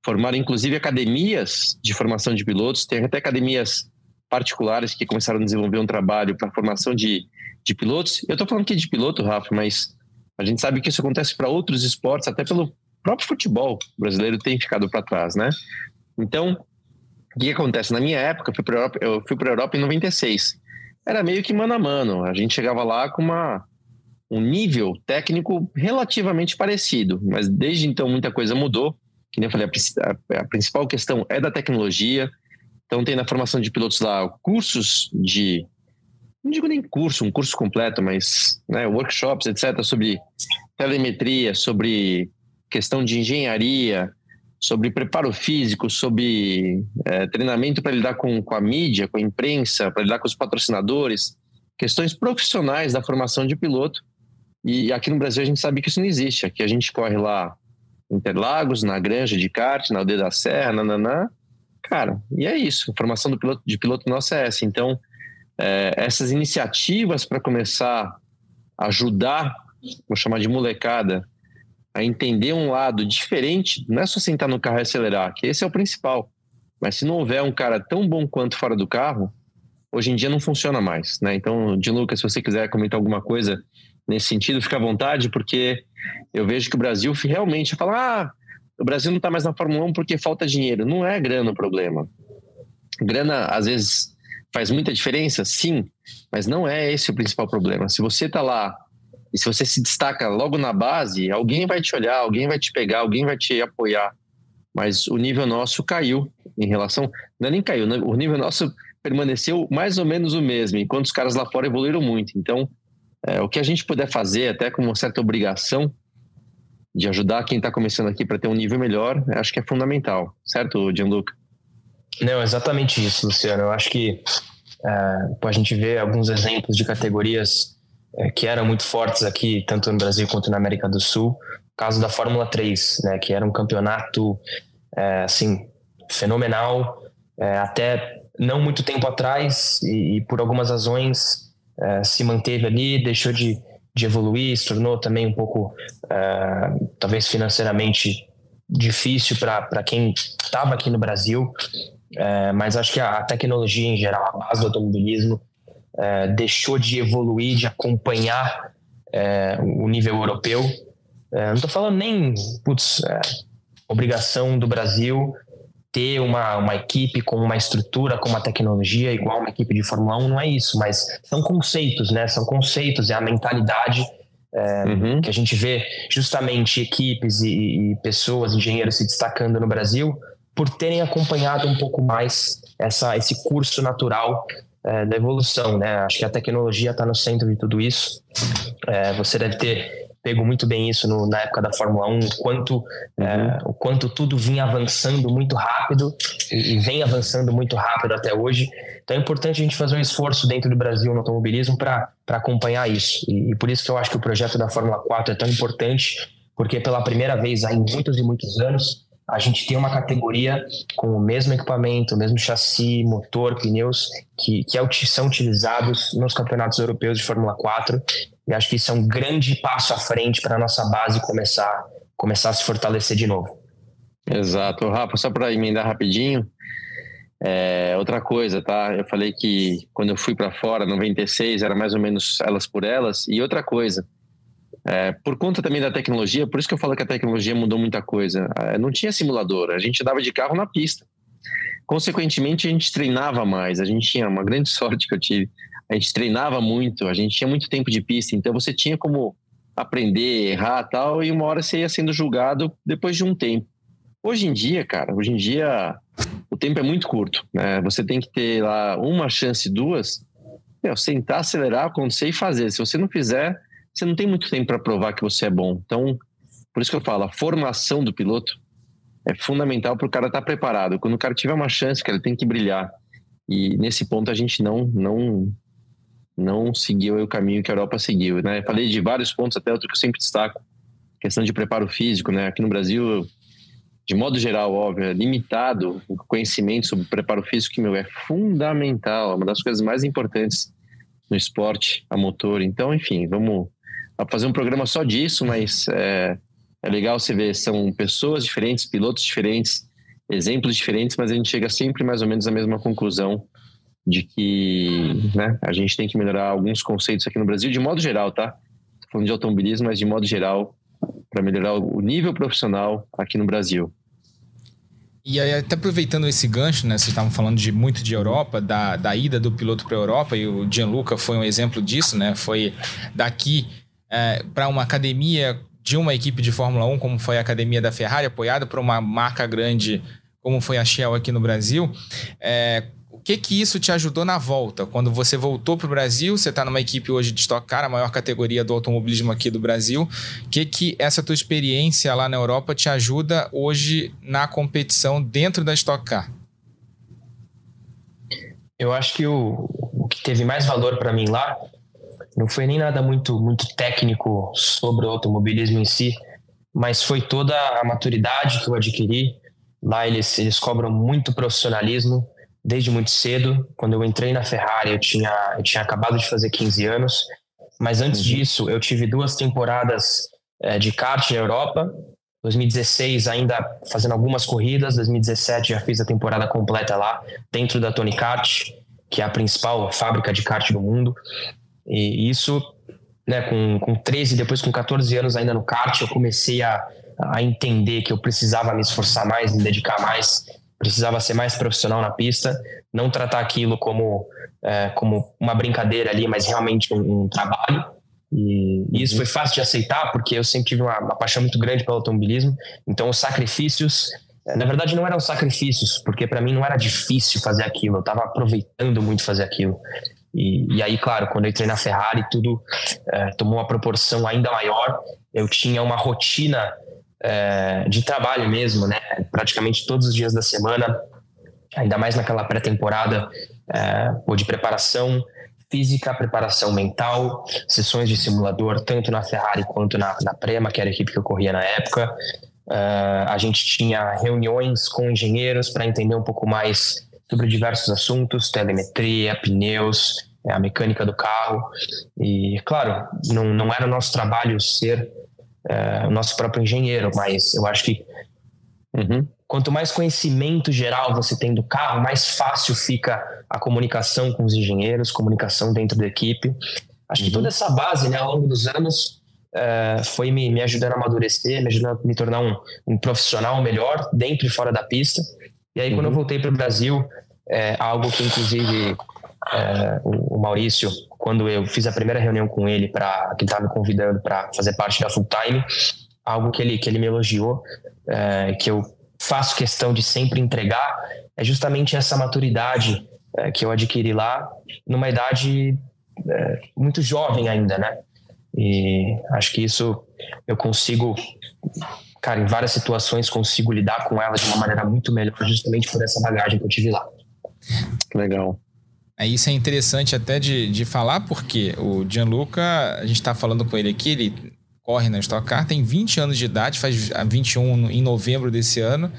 formaram inclusive academias de formação de pilotos, tem até academias particulares que começaram a desenvolver um trabalho para formação de de pilotos. Eu estou falando aqui de piloto, Rafa, mas a gente sabe que isso acontece para outros esportes, até pelo próprio futebol brasileiro tem ficado para trás, né? Então, o que acontece? Na minha época, eu fui para a Europa em 96. Era meio que mano a mano. A gente chegava lá com uma, um nível técnico relativamente parecido, mas desde então muita coisa mudou. Que nem eu falei, a, a principal questão é da tecnologia. Então, tem na formação de pilotos lá cursos de não digo nem curso, um curso completo, mas né, workshops, etc., sobre telemetria, sobre questão de engenharia, sobre preparo físico, sobre é, treinamento para lidar com, com a mídia, com a imprensa, para lidar com os patrocinadores, questões profissionais da formação de piloto. E aqui no Brasil a gente sabe que isso não existe. Aqui a gente corre lá em Interlagos, na Granja de Kart, na Aldeia da Serra, nananã. Cara, e é isso. A formação do piloto, de piloto nossa é essa. Então, é, essas iniciativas para começar a ajudar, vou chamar de molecada, a entender um lado diferente, não é só sentar no carro e acelerar, que esse é o principal. Mas se não houver um cara tão bom quanto fora do carro, hoje em dia não funciona mais, né? Então, de Lucas, se você quiser comentar alguma coisa nesse sentido, fica à vontade, porque eu vejo que o Brasil realmente fala, ah, o Brasil não está mais na Fórmula 1 porque falta dinheiro. Não é grana o problema. Grana, às vezes, Faz muita diferença? Sim, mas não é esse o principal problema. Se você está lá e se você se destaca logo na base, alguém vai te olhar, alguém vai te pegar, alguém vai te apoiar. Mas o nível nosso caiu em relação. Não é nem caiu, né? o nível nosso permaneceu mais ou menos o mesmo, enquanto os caras lá fora evoluíram muito. Então, é, o que a gente puder fazer, até com uma certa obrigação, de ajudar quem está começando aqui para ter um nível melhor, acho que é fundamental, certo, Gianluca?
Não, exatamente isso, Luciano. Eu acho que é, a gente vê alguns exemplos de categorias é, que eram muito fortes aqui, tanto no Brasil quanto na América do Sul. O caso da Fórmula 3, né, que era um campeonato é, assim, fenomenal, é, até não muito tempo atrás, e, e por algumas razões é, se manteve ali, deixou de, de evoluir, se tornou também um pouco, é, talvez financeiramente difícil para quem estava aqui no Brasil. É, mas acho que a, tecnologia em geral, a base do automobilismo, é, deixou de evoluir, de acompanhar é, o nível europeu. É, não estou falando nem, putz, é, obrigação do Brasil ter uma, uma equipe com uma estrutura, com uma tecnologia igual uma equipe de Fórmula 1, não é isso, mas são conceitos, né? São conceitos, é a mentalidade é, uhum. que a gente vê justamente equipes e, e, pessoas, engenheiros se destacando no Brasil por terem acompanhado um pouco mais essa, esse curso natural é, da evolução, né? Acho que a tecnologia está no centro de tudo isso. É, você deve ter pego muito bem isso no, na época da Fórmula 1, o quanto, é, uhum. é, o quanto tudo vinha avançando muito rápido e, e, vem avançando muito rápido até hoje. Então é importante a gente fazer um esforço dentro do Brasil no automobilismo para acompanhar isso. E, e por isso que eu acho que o projeto da Fórmula 4 é tão importante, porque pela primeira vez há muitos e muitos anos, a gente tem uma categoria com o mesmo equipamento, o mesmo chassi, motor, pneus, que, que é são utilizados nos campeonatos europeus de Fórmula 4. E acho que isso é um grande passo à frente para a nossa base começar, começar a se fortalecer de novo.
Exato. Rafa, só para emendar rapidinho, é, outra coisa, tá? Eu falei que quando eu fui para fora, 96, era mais ou menos elas por elas. E outra coisa, é, por conta também da tecnologia, por isso que eu falo que a tecnologia mudou muita coisa. É, não tinha simulador, a gente dava de carro na pista. Consequentemente, a gente treinava mais. A gente tinha uma grande [laughs] sorte que eu tive. A gente treinava muito, a gente tinha muito tempo de pista, então você tinha como aprender, errar tal, e uma hora você ia sendo julgado depois de um tempo. Hoje em dia, cara, hoje em dia o tempo é muito curto, né? Você tem que ter lá uma chance, duas, meu, sentar, acelerar, acontecer e fazer. Se você não fizer, você não tem muito tempo para provar que você é bom. Então, por isso que eu falo, a formação do piloto é fundamental para o cara estar tá preparado. Quando o cara tiver uma chance, cara, ele tem que brilhar. E nesse ponto a gente não não não seguiu o caminho que a Europa seguiu, né? falei de vários pontos, até outro que eu sempre destaco, questão de preparo físico, né? Aqui no Brasil, de modo geral, óbvio, é limitado o conhecimento sobre preparo físico, que, meu, é fundamental, é uma das coisas mais importantes no esporte a motor. Então, enfim, vamos fazer um programa só disso, mas é, é legal você ver, são pessoas diferentes, pilotos diferentes, exemplos diferentes, mas a gente chega sempre mais ou menos à mesma conclusão de que né, a gente tem que melhorar alguns conceitos aqui no Brasil, de modo geral, tá? Tô falando de automobilismo, mas de modo geral, para melhorar o nível profissional aqui no Brasil.
E aí, até aproveitando esse gancho, né? Vocês estavam falando de muito de Europa, da, da ida do piloto para a Europa, e o Gianluca foi um exemplo disso, né? Foi daqui é, para uma academia de uma equipe de Fórmula 1, como foi a academia da Ferrari, apoiada por uma marca grande como foi a Shell aqui no Brasil. É, o que que isso te ajudou na volta? Quando você voltou para o Brasil, você está numa equipe hoje de Stock Car, a maior categoria do automobilismo aqui do Brasil. O que que essa tua experiência lá na Europa te ajuda hoje na competição dentro da Stock Car?
Eu acho que o, o que teve mais valor para mim lá não foi nem nada muito, muito técnico sobre o automobilismo em si, mas foi toda a maturidade que eu adquiri. Lá eles, eles cobram muito profissionalismo desde muito cedo. Quando eu entrei na Ferrari, eu tinha, eu tinha acabado de fazer 15 anos, mas antes uhum. disso, eu tive duas temporadas é, de kart na Europa. 2016 ainda fazendo algumas corridas, 2017 já fiz a temporada completa lá, dentro da Tony Kart, que é a principal fábrica de kart do mundo. E isso, né, com, com 13, depois com 14 anos ainda no kart, eu comecei a, a entender que eu precisava me esforçar mais, me dedicar mais, precisava ser mais profissional na pista, não tratar aquilo como, é, como uma brincadeira ali, mas realmente um, um trabalho. E, isso foi fácil de aceitar, porque eu sempre tive uma, uma paixão muito grande pelo automobilismo. Então, os sacrifícios é, na verdade não eram sacrifícios, porque para mim não era difícil fazer aquilo, eu estava aproveitando muito fazer aquilo. E, e aí, claro, quando eu entrei na Ferrari, tudo é, tomou uma proporção ainda maior. Eu tinha uma rotina é, de trabalho mesmo, né? Praticamente todos os dias da semana, ainda mais naquela pré-temporada, é, de preparação física, preparação mental, sessões de simulador, tanto na Ferrari quanto na, na Prema, que era a equipe que eu corria na época. Uh, a gente tinha reuniões com engenheiros para entender um pouco mais sobre diversos assuntos, telemetria, pneus, é, a mecânica do carro. E, claro, não, não era o nosso trabalho ser é, o nosso próprio engenheiro, mas eu acho que uhum. quanto mais conhecimento geral você tem do carro, mais fácil fica a comunicação com os engenheiros, comunicação dentro da equipe. Acho uhum. que toda essa base, né, ao longo dos anos, é, foi me, me ajudando a amadurecer, me ajudando a me tornar um, um profissional melhor dentro e fora da pista. E aí, uhum. quando eu uhum. voltei para o Brasil, é, algo que, inclusive, é, o, Maurício, quando eu fiz a primeira reunião com ele, para que estava me convidando para fazer parte da Full Time, algo que ele, que ele me elogiou, é, que eu faço questão de sempre entregar, é justamente essa maturidade é, que eu adquiri lá, numa idade é, muito jovem ainda, né? E acho que isso eu consigo cara, em várias situações consigo lidar com ela de uma maneira muito melhor, justamente por essa bagagem que eu tive lá.
Legal.
É, isso é interessante até de, de falar, porque o Gianluca, a gente está falando com ele aqui, ele corre na Stock Car, tem 20 anos de idade, faz 21 em novembro desse ano,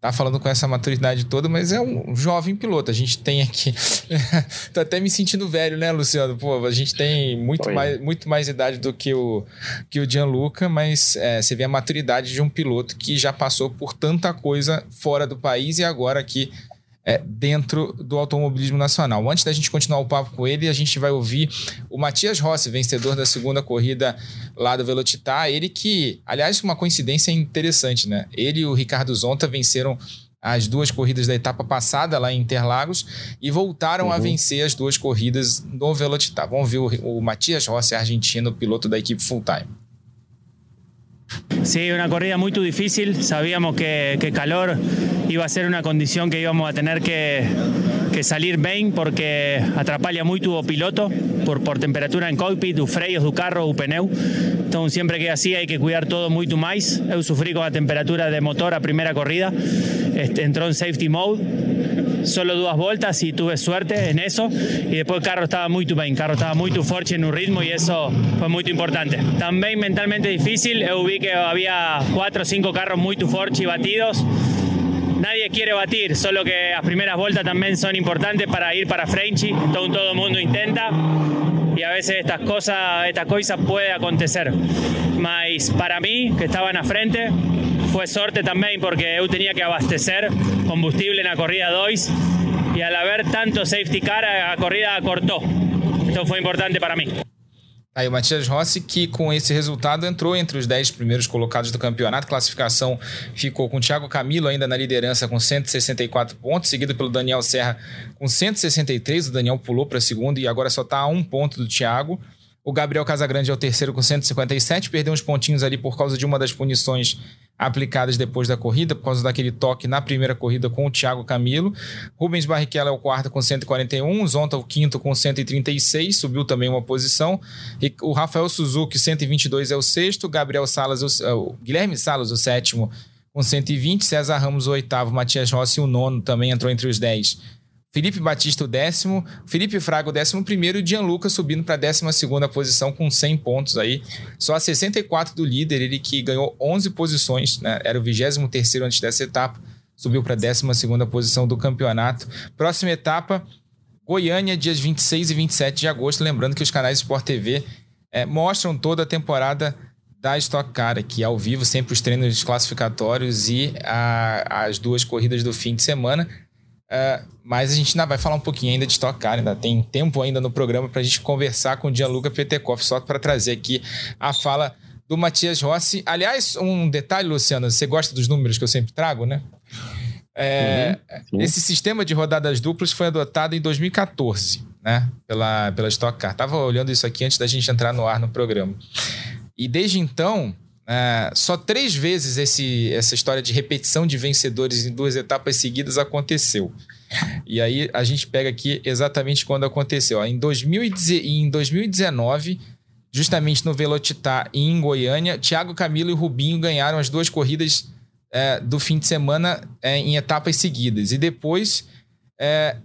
tá falando com essa maturidade toda, mas é um jovem piloto. A gente tem aqui. [laughs] Tô até me sentindo velho, né, Luciano? Pô, a gente tem muito, mais, muito mais idade do que o, que o Gianluca, mas é, você vê a maturidade de um piloto que já passou por tanta coisa fora do país e agora aqui é, dentro do automobilismo nacional. Antes da gente continuar o papo com ele, a gente vai ouvir o Matias Rossi, vencedor da segunda corrida lá do Velocitar. Ele que, aliás, uma coincidência interessante, né? Ele e o Ricardo Zonta venceram as duas corridas da etapa passada lá em Interlagos e voltaram uhum. a vencer as duas corridas no Velocitar. Vamos ver o, o Matias Rossi, argentino, piloto da equipe full time.
Sí, una corrida muy difícil. Sabíamos que, que, calor iba a ser una condición que íbamos a tener que, salir bien porque atrapalha muito o piloto por, por temperatura en cockpit, os freios do carro, o pneu. Então, sempre que assim, hay que cuidar todo muito mais. Eu sufrí con a temperatura de motor a primeira corrida. Este, entró en safety mode solo dos vueltas y tuve suerte en eso. Y después el carro estaba muy bien, el carro estaba muy fuerte en un ritmo y eso fue muy importante. También mentalmente difícil, yo vi que había cuatro o cinco carros muy fuertes y batidos. Nadie quiere batir, solo que las primeras vueltas también son importantes para ir para Frenchy, todo, todo mundo intenta y a veces estas cosas, estas cosas puede acontecer. Mas para mí, que estaba en la frente, fue sorte también porque yo tenía que abastecer combustible en la corrida 2 y al haber tanto safety car, la corrida cortó. Esto fue importante para mí.
Aí o Matias Rossi, que com esse resultado entrou entre os 10 primeiros colocados do campeonato. Classificação ficou com o Thiago Camilo ainda na liderança com 164 pontos, seguido pelo Daniel Serra com 163. O Daniel pulou para segundo e agora só está a um ponto do Thiago. O Gabriel Casagrande é o terceiro com 157, perdeu uns pontinhos ali por causa de uma das punições aplicadas depois da corrida, por causa daquele toque na primeira corrida com o Thiago Camilo. Rubens Barrichello é o quarto com 141, Zonta o quinto com 136, subiu também uma posição. E o Rafael Suzuki, 122, é o sexto, Gabriel Salas, o, é, o Guilherme Salas, o sétimo, com 120, César Ramos, o oitavo, Matias Rossi, o nono, também entrou entre os 10 Felipe Batista, o décimo. Felipe Fraga, o décimo primeiro. E Gianluca subindo para a décima segunda posição com 100 pontos aí. Só a 64 do líder, ele que ganhou 11 posições, né? Era o 23 terceiro antes dessa etapa. Subiu para a décima segunda posição do campeonato. Próxima etapa, Goiânia, dias 26 e 27 de agosto. Lembrando que os canais Sport TV é, mostram toda a temporada da Stock Car aqui ao vivo, sempre os treinos classificatórios e a, as duas corridas do fim de semana. Uh, mas a gente ainda vai falar um pouquinho ainda de Stock Car, ainda tem tempo ainda no programa para a gente conversar com o Gianluca Petekoff, só para trazer aqui a fala do Matias Rossi. Aliás, um detalhe, Luciano, você gosta dos números que eu sempre trago, né? É, uhum, esse sistema de rodadas duplas foi adotado em 2014, né? Pela, pela Stock Car. Tava olhando isso aqui antes da gente entrar no ar no programa. E desde então, é, só três vezes esse, essa história de repetição de vencedores em duas etapas seguidas aconteceu. E aí a gente pega aqui exatamente quando aconteceu. Ó, em, 2019, justamente no Velocitar e em Goiânia, Thiago Camilo e Rubinho ganharam as duas corridas é, do fim de semana é, em etapas seguidas. E depois,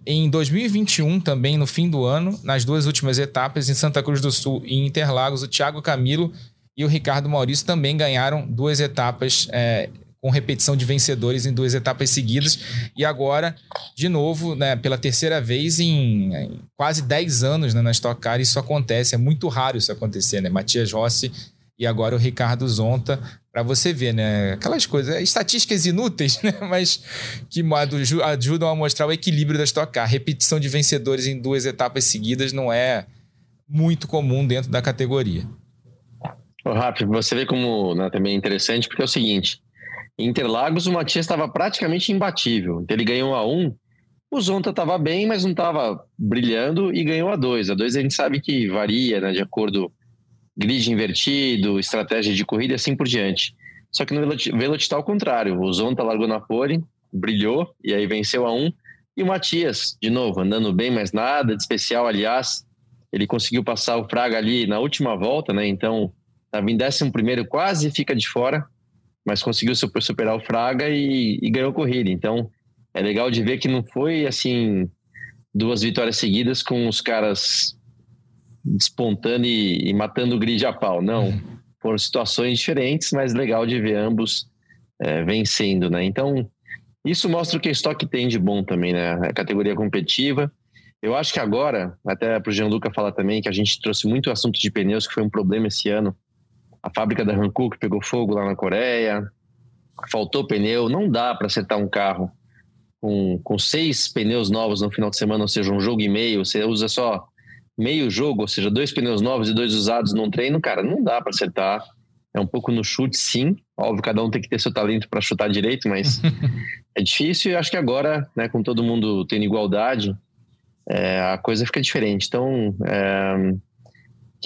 em 2021, também no fim do ano, nas duas últimas etapas, em Santa Cruz do Sul e em Interlagos, o Thiago Camilo e o Ricardo Maurício também ganharam duas etapas é, com repetição de vencedores em duas etapas seguidas. E agora, de novo, né, pela terceira vez em, em quase 10 anos né, na Stock Car, isso acontece. É muito raro isso acontecer, né? Matias Rossi e agora o Ricardo Zonta, para você ver, né? Aquelas coisas, estatísticas inúteis, [laughs] né? Mas que ajudam a mostrar o equilíbrio da Stock Car. Repetição de vencedores em duas etapas seguidas não é muito comum dentro da categoria.
Rápido, você vê como né, também é interessante, porque é o seguinte: Interlagos o Matias estava praticamente imbatível. Então ele ganhou a um. O Zonta estava bem, mas não estava brilhando e ganhou a dois. A dois a gente sabe que varia, né, de acordo grid invertido, estratégia de corrida e assim por diante. Só que no Velocidade está ao contrário. O Zonta largou na pole, brilhou e aí venceu a um. E o Matias, de novo, andando bem, mas nada de especial. Aliás, ele conseguiu passar o Fraga ali na última volta, né? Então Estava em décimo primeiro, quase fica de fora, mas conseguiu superar o Fraga e, e ganhou a corrida. Então, é legal de ver que não foi assim duas vitórias seguidas com os caras despontando e, e, matando o grid a pau. Não, uhum. foram situações diferentes, mas legal de ver ambos é, vencendo, né? Então, Isso mostra o que a estoque tem de bom também, né? A categoria competitiva. Eu acho que agora, até para o Gianluca falar também, que a gente trouxe muito assunto de pneus, que foi um problema esse ano. A fábrica da Hankook pegou fogo lá na Coreia, faltou pneu, não dá para acertar um carro com, com seis pneus novos no final de semana, ou seja, um jogo e meio, você usa só meio jogo, ou seja, dois pneus novos e dois usados num treino, cara, não dá para acertar. É um pouco no chute, sim. Óbvio, cada um tem que ter seu talento para chutar direito, mas [laughs] é difícil e acho que agora, né, com todo mundo tendo igualdade, é, a coisa fica diferente. Então, é,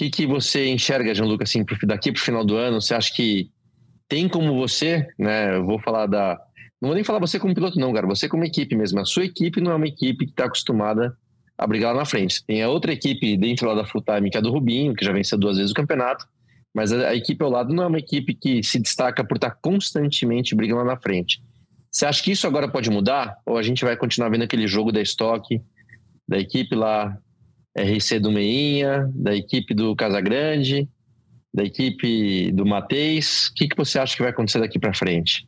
que, que você enxerga, João Lucas, assim, daqui para o final do ano? Você acha que tem como você, né? Eu vou falar da. Não vou nem falar você como piloto, não, cara. Você como equipe mesmo. A sua equipe não é uma equipe que está acostumada a brigar lá na frente. Tem a outra equipe dentro lá da Full Time, que é do Rubinho, que já venceu duas vezes o campeonato. Mas a, a equipe ao lado não é uma equipe que se destaca por estar tá constantemente brigando lá na frente. Você acha que isso agora pode mudar? Ou a gente vai continuar vendo aquele jogo da estoque, da equipe lá, RC do Meinha, da equipe do Casagrande, da equipe do Mateis. O que, que você acha que vai acontecer daqui para frente?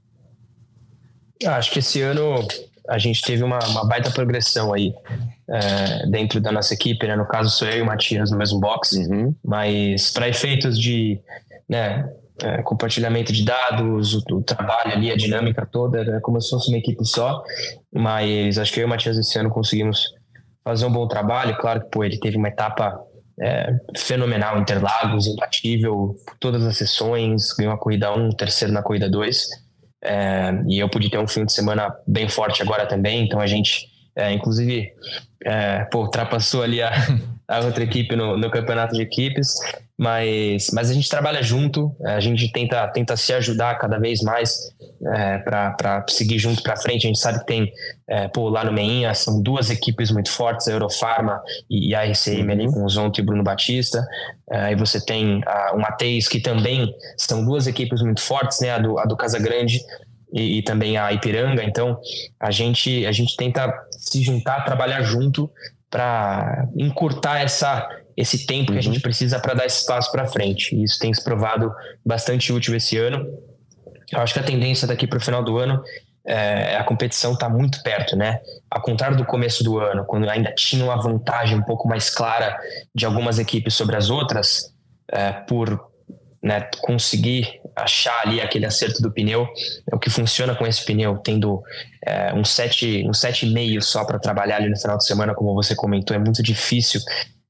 Acho que esse ano a gente teve uma, uma baita progressão aí é, dentro da nossa equipe, né? No caso, sou eu e o Matias no mesmo box, uhum. mas para efeitos de né, é, compartilhamento de dados, o, o, trabalho ali, a dinâmica toda, é como se fosse uma equipe só. Mas acho que eu e o Matias esse ano conseguimos fazer um bom trabalho. Claro que pô, ele teve uma etapa é, fenomenal, Interlagos, imbatível, todas as sessões, ganhou a corrida 1, terceiro na corrida 2. É, e eu pude ter um fim de semana bem forte agora também, então a gente, é, inclusive, é, pô, ultrapassou ali a, a outra equipe no, no campeonato de equipes, mas, mas a gente trabalha junto, a gente tenta, tenta se ajudar cada vez mais é, para seguir junto para frente. A gente sabe que tem, é, pô, lá no Meinha, são duas equipes muito fortes, a Eurofarma e, a RCM ali com o Zonto e Bruno Batista. É, aí você tem a, o Mateis, que também são duas equipes muito fortes, né? A do, a do Casagrande e, e, também a Ipiranga. Então a gente, a gente tenta se juntar, trabalhar junto para encurtar essa, esse tempo uhum. que a gente uhum. precisa para dar esse passo para frente. E isso tem se provado bastante útil esse ano. Eu acho que a tendência daqui para o final do ano é, a competição está muito perto, né? Ao contrário do começo do ano, quando ainda tinha uma vantagem um pouco mais clara de algumas equipes sobre as outras, é, por né, conseguir achar ali aquele acerto do pneu, é o que funciona com esse pneu, tendo é, um 7,5 um sete meio só para trabalhar ali no final de semana, como você comentou, é muito difícil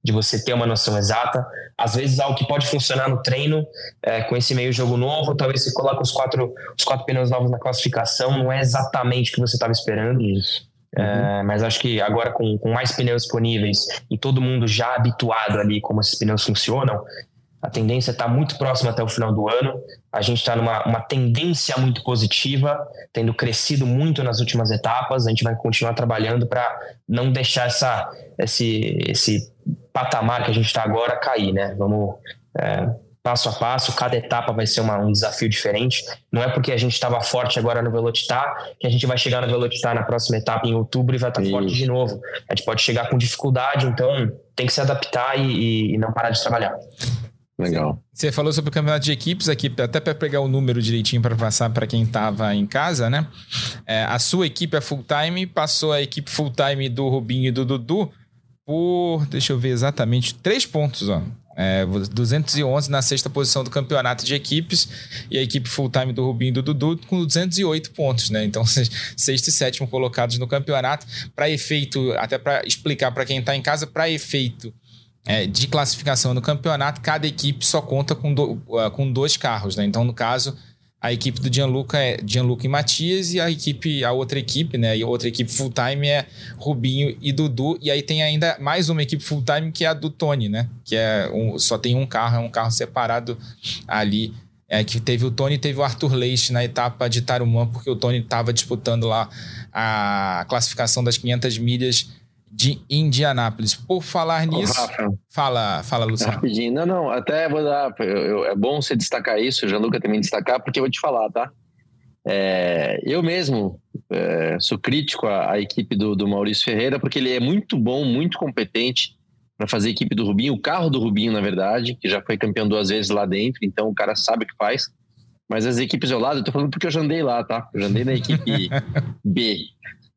de você ter uma noção exata. Às vezes, algo que pode funcionar no treino, é, com esse meio jogo novo, talvez você coloque os quatro, os quatro pneus novos na classificação, não é exatamente o que você estava esperando. Isso. É, uhum. mas acho que agora com, com mais pneus disponíveis e todo mundo já habituado ali como esses pneus funcionam, a tendência está muito próxima até o final do ano. A gente está numa uma tendência muito positiva, tendo crescido muito nas últimas etapas. A gente vai continuar trabalhando para não deixar essa, esse, esse patamar que a gente está agora cair, né? Vamos é, passo a passo, cada etapa vai ser uma, um desafio diferente. Não é porque a gente estava forte agora no Velocitar que a gente vai chegar no Velocitar na próxima etapa em outubro e vai estar tá forte de novo. A gente pode chegar com dificuldade, então tem que se adaptar e, e não parar de trabalhar.
Legal.
Você falou sobre o campeonato de equipes aqui, até para pegar o número direitinho para passar para quem estava em casa, né? É, a sua equipe, a full time, passou a equipe full time do Rubinho e do Dudu por, deixa eu ver exatamente, três pontos, ó. É, 211 na sexta posição do campeonato de equipes e a equipe full time do Rubinho e do Dudu com 208 pontos, né? Então, [laughs] sexto e sétimo colocados no campeonato. Para efeito, até para explicar para quem está em casa, para efeito é, de classificação no campeonato, cada equipe só conta com, do, uh, com dois carros, né? Então, no caso, a equipe do Gianluca é Gianluca e Matias e a equipe, a outra equipe, né? E a outra equipe full time é Rubinho e Dudu. E aí tem ainda mais uma equipe full time que é a do Tony, né? Que é um, só tem um carro, é um carro separado ali. É, que teve o Tony e teve o Arthur Leite na etapa de Tarumã, porque o Tony estava disputando lá a classificação das 500 milhas de Indianápolis. Por falar nisso, Rafa, fala, fala, Luciano.
Rapidinho, não, não, até vou dar. Eu, eu, é bom você destacar isso, o Gianluca também destacar, porque eu vou te falar, tá? É, eu mesmo é, sou crítico à, à equipe do, do, Maurício Ferreira, porque ele é muito bom, muito competente para fazer a equipe do Rubinho, o carro do Rubinho, na verdade, que já foi campeão duas vezes lá dentro, então o cara sabe o que faz. Mas as equipes ao lado, eu tô falando porque eu já andei lá, tá? Eu já andei na equipe [laughs] B.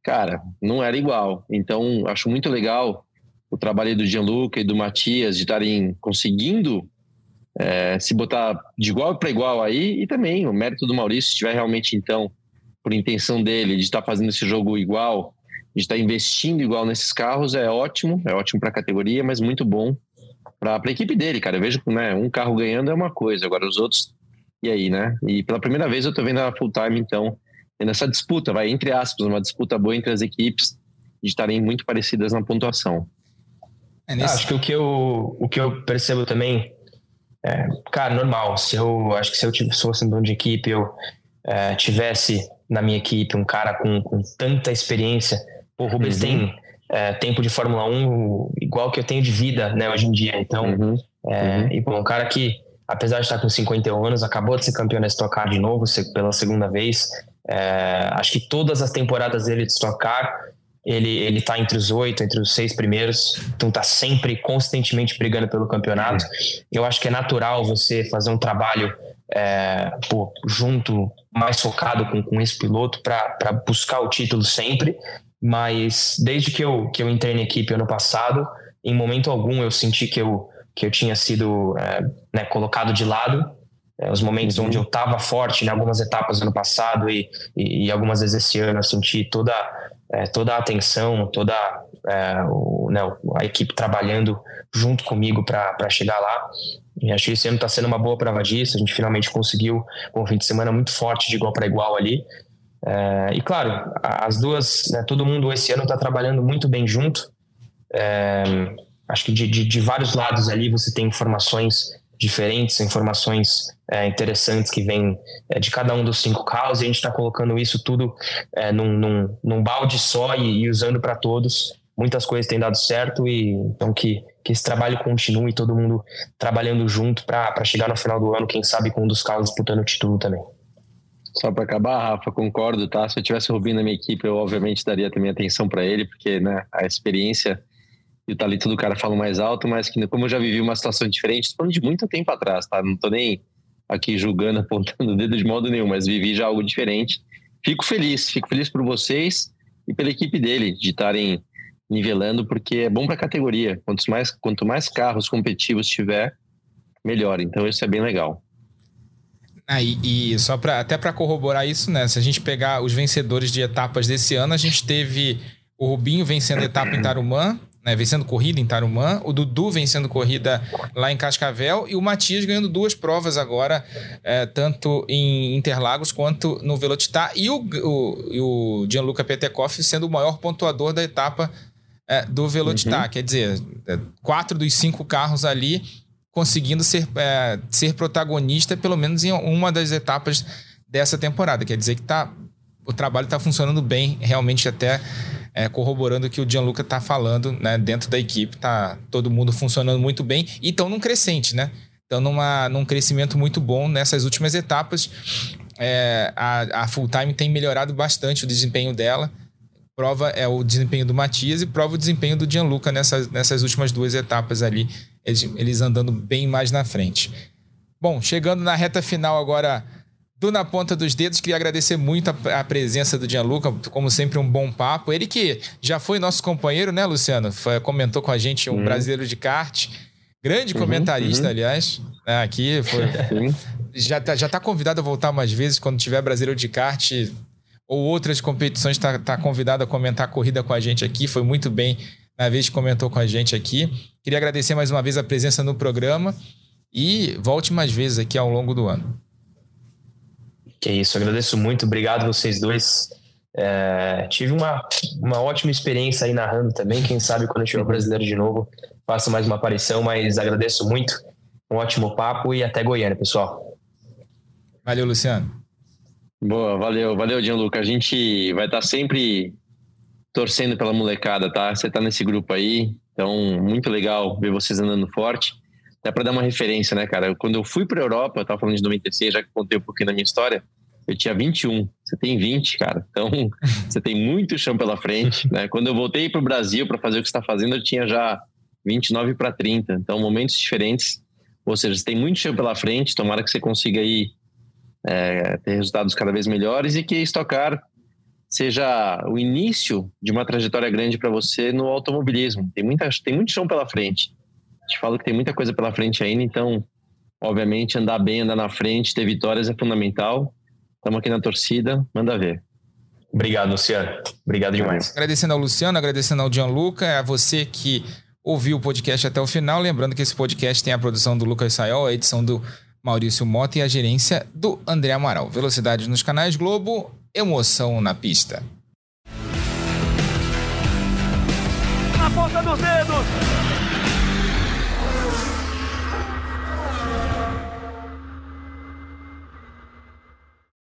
Cara, não era igual. Então, acho muito legal o trabalho do Gianluca e do Matias de estarem conseguindo é, se botar de igual para igual aí e também o mérito do Maurício, se tiver realmente, então, por intenção dele de estar fazendo esse jogo igual, de estar investindo igual nesses carros, é ótimo, é ótimo para a categoria, mas muito bom para a equipe dele, cara. Eu vejo né, um carro ganhando é uma coisa, agora os outros, e aí, né? E pela primeira vez eu estou vendo a full time, então, nessa disputa, vai, entre aspas, uma disputa boa entre as equipes, de estarem muito parecidas na pontuação.
É nesse... Acho que o que eu, o que eu percebo também é, cara, normal. Se eu acho que se eu fosse um dono de equipe, eu é, tivesse na minha equipe um cara com, com tanta experiência. o Rubens uhum. tem é, tempo de Fórmula 1 igual que eu tenho de vida, né, hoje em dia. Então, uhum. É, uhum. e bom, um cara que, apesar de estar com 51 anos, acabou de ser campeão da Stock Car de novo, pela segunda vez. É, acho que todas as temporadas dele de Stock Car ele, ele tá entre os oito, entre os seis primeiros, então tá sempre constantemente brigando pelo campeonato. Eu acho que é natural você fazer um trabalho é, pô, junto, mais focado com, com esse piloto para buscar o título sempre, mas desde que eu, que eu entrei na equipe ano passado, em momento algum eu senti que eu, que eu tinha sido é, né, colocado de lado. É, os momentos uhum. onde eu estava forte em algumas etapas ano passado e, e, e algumas vezes esse ano eu senti toda é, toda a atenção, toda é, o, né, a equipe trabalhando junto comigo para chegar lá. E acho que esse ano está sendo uma boa prova disso. A gente finalmente conseguiu um fim de semana muito forte de igual para igual ali. É, e claro, as duas, né, todo mundo esse ano está trabalhando muito bem junto. É, acho que de, de, de vários lados ali você tem informações diferentes, informações é, interessantes que vêm é, de cada um dos cinco carros, e a gente está colocando isso tudo é, num, num, num, balde só e, e usando para todos. Muitas coisas têm dado certo, e então que, que esse trabalho continue, todo mundo trabalhando junto para chegar no final do ano, quem sabe com um dos carros disputando o título também.
Só para acabar, Rafa, concordo, tá? Se eu tivesse o Rubinho na minha equipe, eu obviamente daria também atenção para ele, porque né, a experiência e o talento do cara fala mais alto, mas que como eu já vivi uma situação diferente, tô falando de muito tempo atrás, tá? Não tô nem aqui julgando, [laughs] apontando o dedo de modo nenhum, mas vivi já algo diferente. Fico feliz, fico feliz por vocês e pela equipe dele de estarem nivelando, porque é bom para a categoria. Quanto mais, quanto mais carros competitivos tiver, melhor. Então isso é bem legal.
Ah, e, e só para até para corroborar isso, né? Se a gente pegar os vencedores de etapas desse ano, a gente teve o Rubinho vencendo a etapa em Tarumã, né, vencendo corrida em Tarumã, o Dudu vencendo corrida lá em Cascavel e o Matias ganhando duas provas agora, é, tanto em Interlagos quanto no Velocitar, e o, o, o Gianluca Petekoff sendo o maior pontuador da etapa é, do Velocitar. Uhum. Quer dizer, é, quatro dos cinco carros ali conseguindo ser, é, ser protagonista, pelo menos em uma das etapas dessa temporada. Quer dizer que tá, o trabalho está funcionando bem, realmente até é, corroborando o que o Gianluca está falando, né? Dentro da equipe, tá todo mundo funcionando muito bem e estão num crescente, né? Estão num crescimento muito bom nessas últimas etapas. É, a, a full time tem melhorado bastante o desempenho dela. Prova é o desempenho do Matias e prova o desempenho do Gianluca nessas, nessas últimas duas etapas ali, eles, eles andando bem mais na frente. Bom, chegando na reta final agora do Na Ponta dos Dedos, queria agradecer muito a, a, presença do Gianluca, como sempre, um bom papo. Ele que já foi nosso companheiro, né, Luciano? Foi, comentou com a gente um uhum. brasileiro de kart, grande uhum, comentarista, uhum. aliás. É, aqui foi. já, tá, já tá convidado a voltar mais vezes quando tiver brasileiro de kart ou outras competições, está tá convidado a comentar a corrida com a gente aqui. Foi muito bem na vez que comentou com a gente aqui. Queria agradecer mais uma vez a presença no programa e volte mais vezes aqui ao longo do ano.
Que isso, agradeço muito, obrigado vocês dois. É, tive uma, uma ótima experiência aí narrando também. Quem sabe quando eu tiver brasileiro de novo, faço mais uma aparição, mas agradeço muito. Um ótimo papo e até Goiânia, pessoal.
Valeu, Luciano.
Boa, valeu, valeu, Gianluca. A gente vai estar sempre torcendo pela molecada, tá? Você tá nesse grupo aí, então muito legal ver vocês andando forte. Até para dar uma referência, né, cara? Quando eu fui para Europa, eu tava falando de 96, já que contei um pouquinho da minha história, eu tinha 21, você tem 20, cara. Então, [laughs] você tem muito chão pela frente, né? Quando eu voltei para o Brasil para fazer o que está fazendo, eu tinha já 29 para 30. Então, momentos diferentes. Ou seja, você tem muito chão pela frente, tomara que você consiga aí é, ter resultados cada vez melhores e que Stock Car seja o início de uma trajetória grande para você no automobilismo. Tem, muita, tem muito chão pela frente. Te falo que tem muita coisa pela frente ainda, então, obviamente, andar bem, andar na frente, ter vitórias é fundamental. Estamos aqui na torcida, manda ver.
Obrigado, Luciano. Obrigado demais.
Agradecendo ao Luciano, agradecendo ao Gianluca, a você que ouviu o podcast até o final. Lembrando que esse podcast tem a produção do Lucas Sayol, a edição do Maurício Mota e a gerência do André Amaral. Velocidade nos canais Globo, emoção na pista.
Na ponta dos dedos,